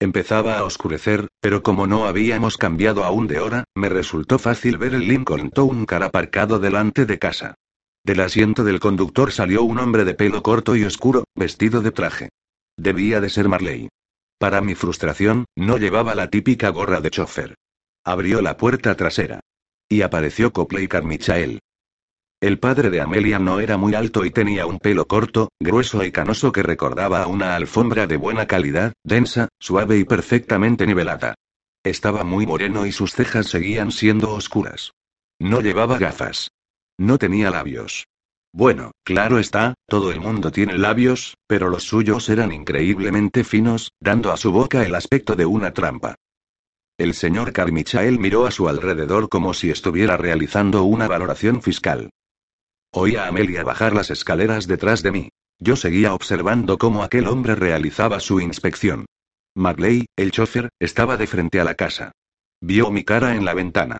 Empezaba a oscurecer, pero como no habíamos cambiado aún de hora, me resultó fácil ver el Lincoln Town Car aparcado delante de casa. Del asiento del conductor salió un hombre de pelo corto y oscuro, vestido de traje. Debía de ser Marley. Para mi frustración, no llevaba la típica gorra de chofer. Abrió la puerta trasera. Y apareció Copley Carmichael. El padre de Amelia no era muy alto y tenía un pelo corto, grueso y canoso que recordaba a una alfombra de buena calidad, densa, suave y perfectamente nivelada. Estaba muy moreno y sus cejas seguían siendo oscuras. No llevaba gafas. No tenía labios. Bueno, claro está, todo el mundo tiene labios, pero los suyos eran increíblemente finos, dando a su boca el aspecto de una trampa. El señor Carmichael miró a su alrededor como si estuviera realizando una valoración fiscal. Oí a Amelia bajar las escaleras detrás de mí. Yo seguía observando cómo aquel hombre realizaba su inspección. Marley, el chofer, estaba de frente a la casa. Vio mi cara en la ventana.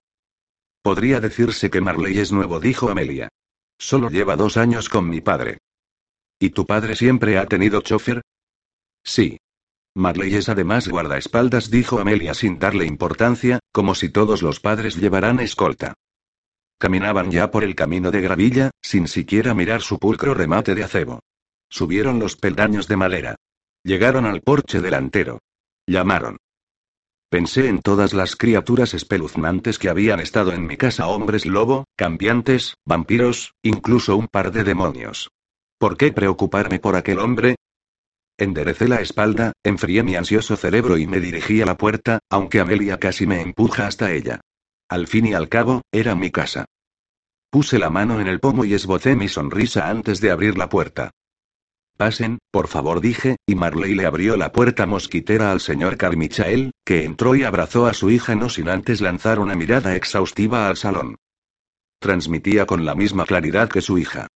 Podría decirse que Marley es nuevo, dijo Amelia. Solo lleva dos años con mi padre. ¿Y tu padre siempre ha tenido chofer? Sí. Marley es además guardaespaldas, dijo Amelia sin darle importancia, como si todos los padres llevaran escolta. Caminaban ya por el camino de gravilla, sin siquiera mirar su pulcro remate de acebo. Subieron los peldaños de madera. Llegaron al porche delantero. Llamaron. Pensé en todas las criaturas espeluznantes que habían estado en mi casa, hombres lobo, cambiantes, vampiros, incluso un par de demonios. ¿Por qué preocuparme por aquel hombre? Enderecé la espalda, enfrié mi ansioso cerebro y me dirigí a la puerta, aunque Amelia casi me empuja hasta ella. Al fin y al cabo, era mi casa. Puse la mano en el pomo y esbocé mi sonrisa antes de abrir la puerta. Pasen, por favor, dije, y Marley le abrió la puerta mosquitera al señor Carmichael, que entró y abrazó a su hija no sin antes lanzar una mirada exhaustiva al salón. Transmitía con la misma claridad que su hija.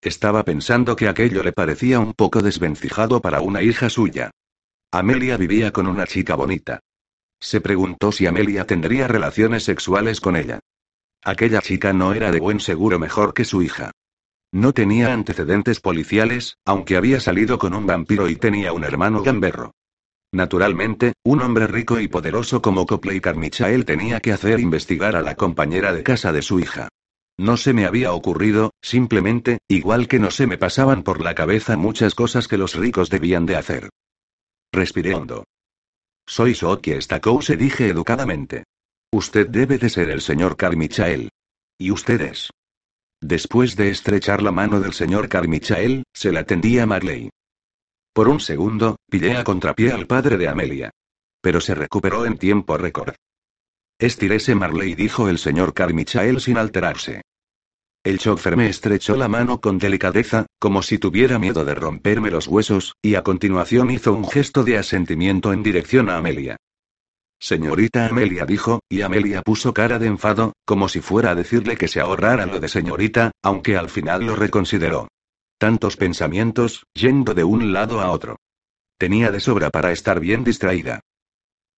Estaba pensando que aquello le parecía un poco desvencijado para una hija suya. Amelia vivía con una chica bonita. Se preguntó si Amelia tendría relaciones sexuales con ella. Aquella chica no era de buen seguro mejor que su hija. No tenía antecedentes policiales, aunque había salido con un vampiro y tenía un hermano gamberro. Naturalmente, un hombre rico y poderoso como Copley Carmichael tenía que hacer investigar a la compañera de casa de su hija. No se me había ocurrido, simplemente, igual que no se me pasaban por la cabeza muchas cosas que los ricos debían de hacer. Respiré hondo. Soy Soki se dije educadamente. Usted debe de ser el señor Carmichael. ¿Y ustedes? Después de estrechar la mano del señor Carmichael, se la tendía Marley. Por un segundo, pillé a contrapié al padre de Amelia. Pero se recuperó en tiempo récord. Estirese Marley, dijo el señor Carmichael sin alterarse. El chofer me estrechó la mano con delicadeza, como si tuviera miedo de romperme los huesos, y a continuación hizo un gesto de asentimiento en dirección a Amelia. Señorita Amelia dijo, y Amelia puso cara de enfado, como si fuera a decirle que se ahorrara lo de señorita, aunque al final lo reconsideró. Tantos pensamientos, yendo de un lado a otro. Tenía de sobra para estar bien distraída.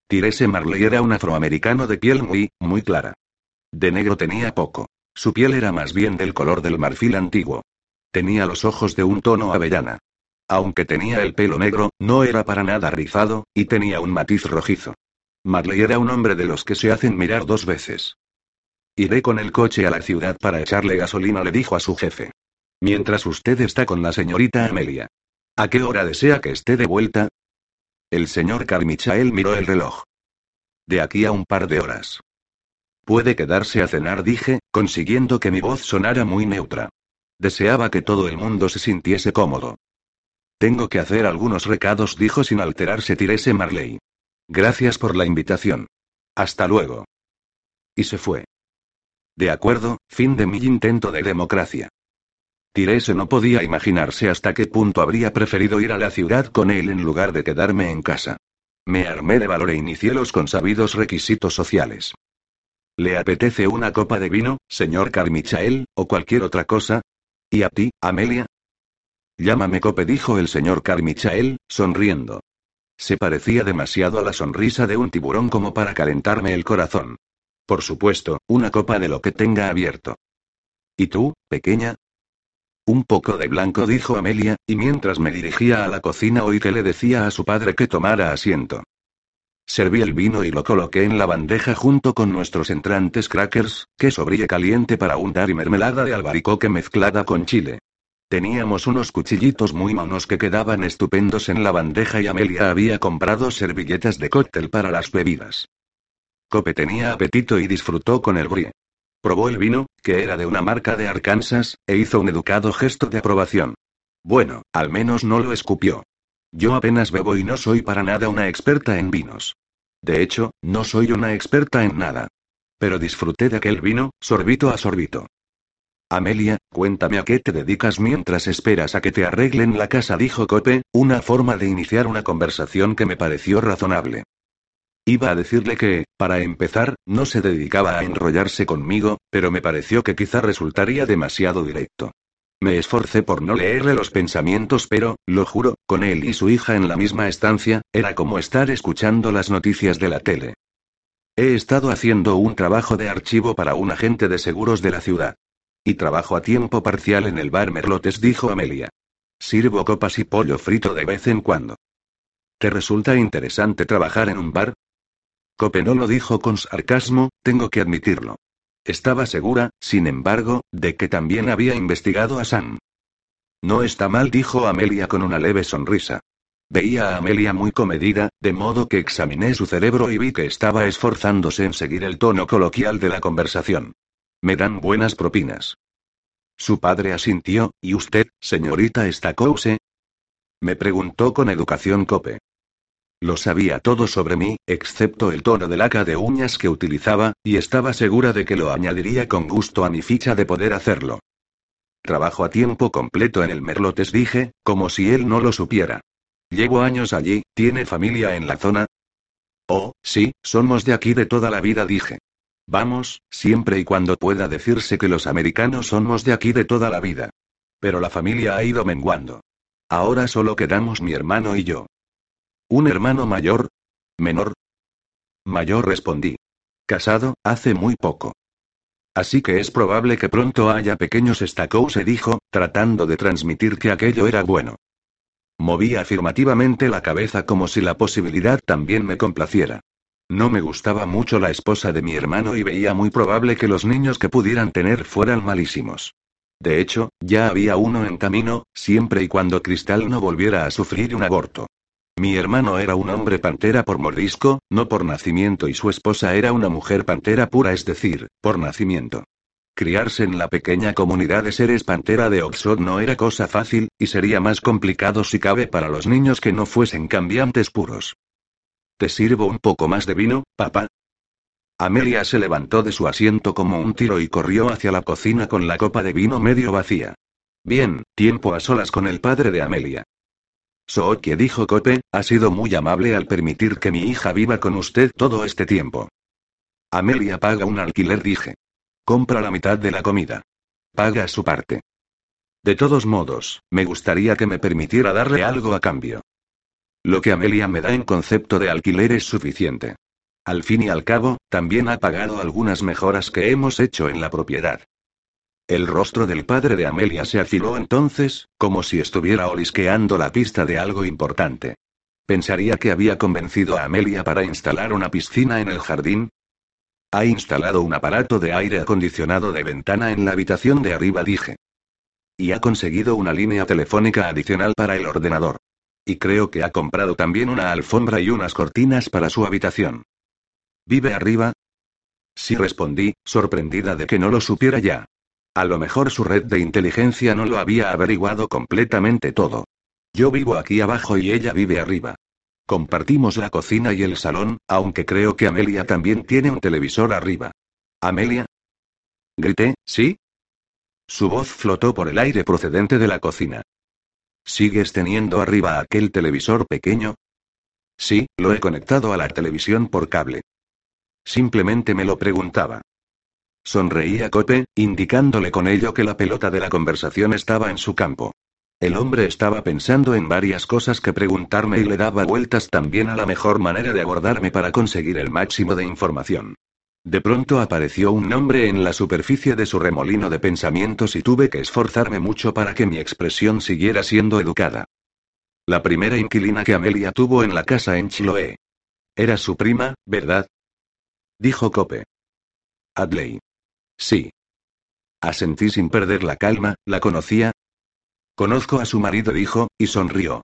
Tirese Marley era un afroamericano de piel muy, muy clara. De negro tenía poco. Su piel era más bien del color del marfil antiguo. Tenía los ojos de un tono avellana. Aunque tenía el pelo negro, no era para nada rizado, y tenía un matiz rojizo. Marley era un hombre de los que se hacen mirar dos veces. Iré con el coche a la ciudad para echarle gasolina, le dijo a su jefe. Mientras usted está con la señorita Amelia. ¿A qué hora desea que esté de vuelta? El señor Carmichael miró el reloj. De aquí a un par de horas. Puede quedarse a cenar, dije, consiguiendo que mi voz sonara muy neutra. Deseaba que todo el mundo se sintiese cómodo. Tengo que hacer algunos recados, dijo sin alterarse Tirese Marley. Gracias por la invitación. Hasta luego. Y se fue. De acuerdo, fin de mi intento de democracia. Tirese no podía imaginarse hasta qué punto habría preferido ir a la ciudad con él en lugar de quedarme en casa. Me armé de valor e inicié los consabidos requisitos sociales. ¿Le apetece una copa de vino, señor Carmichael, o cualquier otra cosa? ¿Y a ti, Amelia? Llámame Cope, dijo el señor Carmichael, sonriendo. Se parecía demasiado a la sonrisa de un tiburón como para calentarme el corazón. Por supuesto, una copa de lo que tenga abierto. ¿Y tú, pequeña? Un poco de blanco, dijo Amelia, y mientras me dirigía a la cocina oí que le decía a su padre que tomara asiento. Serví el vino y lo coloqué en la bandeja junto con nuestros entrantes crackers, queso brie caliente para untar y mermelada de albaricoque mezclada con chile. Teníamos unos cuchillitos muy monos que quedaban estupendos en la bandeja y Amelia había comprado servilletas de cóctel para las bebidas. Cope tenía apetito y disfrutó con el brie. Probó el vino, que era de una marca de Arkansas, e hizo un educado gesto de aprobación. Bueno, al menos no lo escupió. Yo apenas bebo y no soy para nada una experta en vinos. De hecho, no soy una experta en nada. Pero disfruté de aquel vino, sorbito a sorbito. Amelia, cuéntame a qué te dedicas mientras esperas a que te arreglen la casa, dijo Cope, una forma de iniciar una conversación que me pareció razonable. Iba a decirle que, para empezar, no se dedicaba a enrollarse conmigo, pero me pareció que quizá resultaría demasiado directo. Me esforcé por no leerle los pensamientos, pero, lo juro, con él y su hija en la misma estancia, era como estar escuchando las noticias de la tele. He estado haciendo un trabajo de archivo para un agente de seguros de la ciudad. Y trabajo a tiempo parcial en el bar Merlotes, dijo Amelia. Sirvo copas y pollo frito de vez en cuando. ¿Te resulta interesante trabajar en un bar? Cope no lo dijo con sarcasmo, tengo que admitirlo. Estaba segura, sin embargo, de que también había investigado a Sam. No está mal, dijo Amelia con una leve sonrisa. Veía a Amelia muy comedida, de modo que examiné su cerebro y vi que estaba esforzándose en seguir el tono coloquial de la conversación. Me dan buenas propinas. Su padre asintió, ¿y usted, señorita Stacose? Me preguntó con educación Cope. Lo sabía todo sobre mí, excepto el tono de laca de uñas que utilizaba, y estaba segura de que lo añadiría con gusto a mi ficha de poder hacerlo. Trabajo a tiempo completo en el Merlotes, dije, como si él no lo supiera. Llevo años allí, ¿tiene familia en la zona? Oh, sí, somos de aquí de toda la vida, dije. Vamos, siempre y cuando pueda decirse que los americanos somos de aquí de toda la vida. Pero la familia ha ido menguando. Ahora solo quedamos mi hermano y yo. ¿Un hermano mayor? ¿Menor? Mayor respondí. Casado, hace muy poco. Así que es probable que pronto haya pequeños estacos, se dijo, tratando de transmitir que aquello era bueno. Moví afirmativamente la cabeza como si la posibilidad también me complaciera. No me gustaba mucho la esposa de mi hermano y veía muy probable que los niños que pudieran tener fueran malísimos. De hecho, ya había uno en camino, siempre y cuando Cristal no volviera a sufrir un aborto. Mi hermano era un hombre pantera por mordisco, no por nacimiento y su esposa era una mujer pantera pura, es decir, por nacimiento. Criarse en la pequeña comunidad de seres pantera de Oxford no era cosa fácil, y sería más complicado si cabe para los niños que no fuesen cambiantes puros. ¿Te sirvo un poco más de vino, papá? Amelia se levantó de su asiento como un tiro y corrió hacia la cocina con la copa de vino medio vacía. Bien, tiempo a solas con el padre de Amelia. Sookie dijo Cope, ha sido muy amable al permitir que mi hija viva con usted todo este tiempo. Amelia paga un alquiler, dije. Compra la mitad de la comida. Paga su parte. De todos modos, me gustaría que me permitiera darle algo a cambio. Lo que Amelia me da en concepto de alquiler es suficiente. Al fin y al cabo, también ha pagado algunas mejoras que hemos hecho en la propiedad. El rostro del padre de Amelia se afiló entonces, como si estuviera olisqueando la pista de algo importante. Pensaría que había convencido a Amelia para instalar una piscina en el jardín. Ha instalado un aparato de aire acondicionado de ventana en la habitación de arriba, dije. Y ha conseguido una línea telefónica adicional para el ordenador. Y creo que ha comprado también una alfombra y unas cortinas para su habitación. ¿Vive arriba? Sí respondí, sorprendida de que no lo supiera ya. A lo mejor su red de inteligencia no lo había averiguado completamente todo. Yo vivo aquí abajo y ella vive arriba. Compartimos la cocina y el salón, aunque creo que Amelia también tiene un televisor arriba. ¿Amelia? Grité, ¿sí? Su voz flotó por el aire procedente de la cocina. ¿Sigues teniendo arriba aquel televisor pequeño? Sí, lo he conectado a la televisión por cable. Simplemente me lo preguntaba. Sonreía Cope, indicándole con ello que la pelota de la conversación estaba en su campo. El hombre estaba pensando en varias cosas que preguntarme y le daba vueltas también a la mejor manera de abordarme para conseguir el máximo de información. De pronto apareció un nombre en la superficie de su remolino de pensamientos y tuve que esforzarme mucho para que mi expresión siguiera siendo educada. La primera inquilina que Amelia tuvo en la casa en Chiloé. Era su prima, ¿verdad? Dijo Cope. Adley. Sí. Asentí sin perder la calma, ¿la conocía? Conozco a su marido, dijo, y sonrió.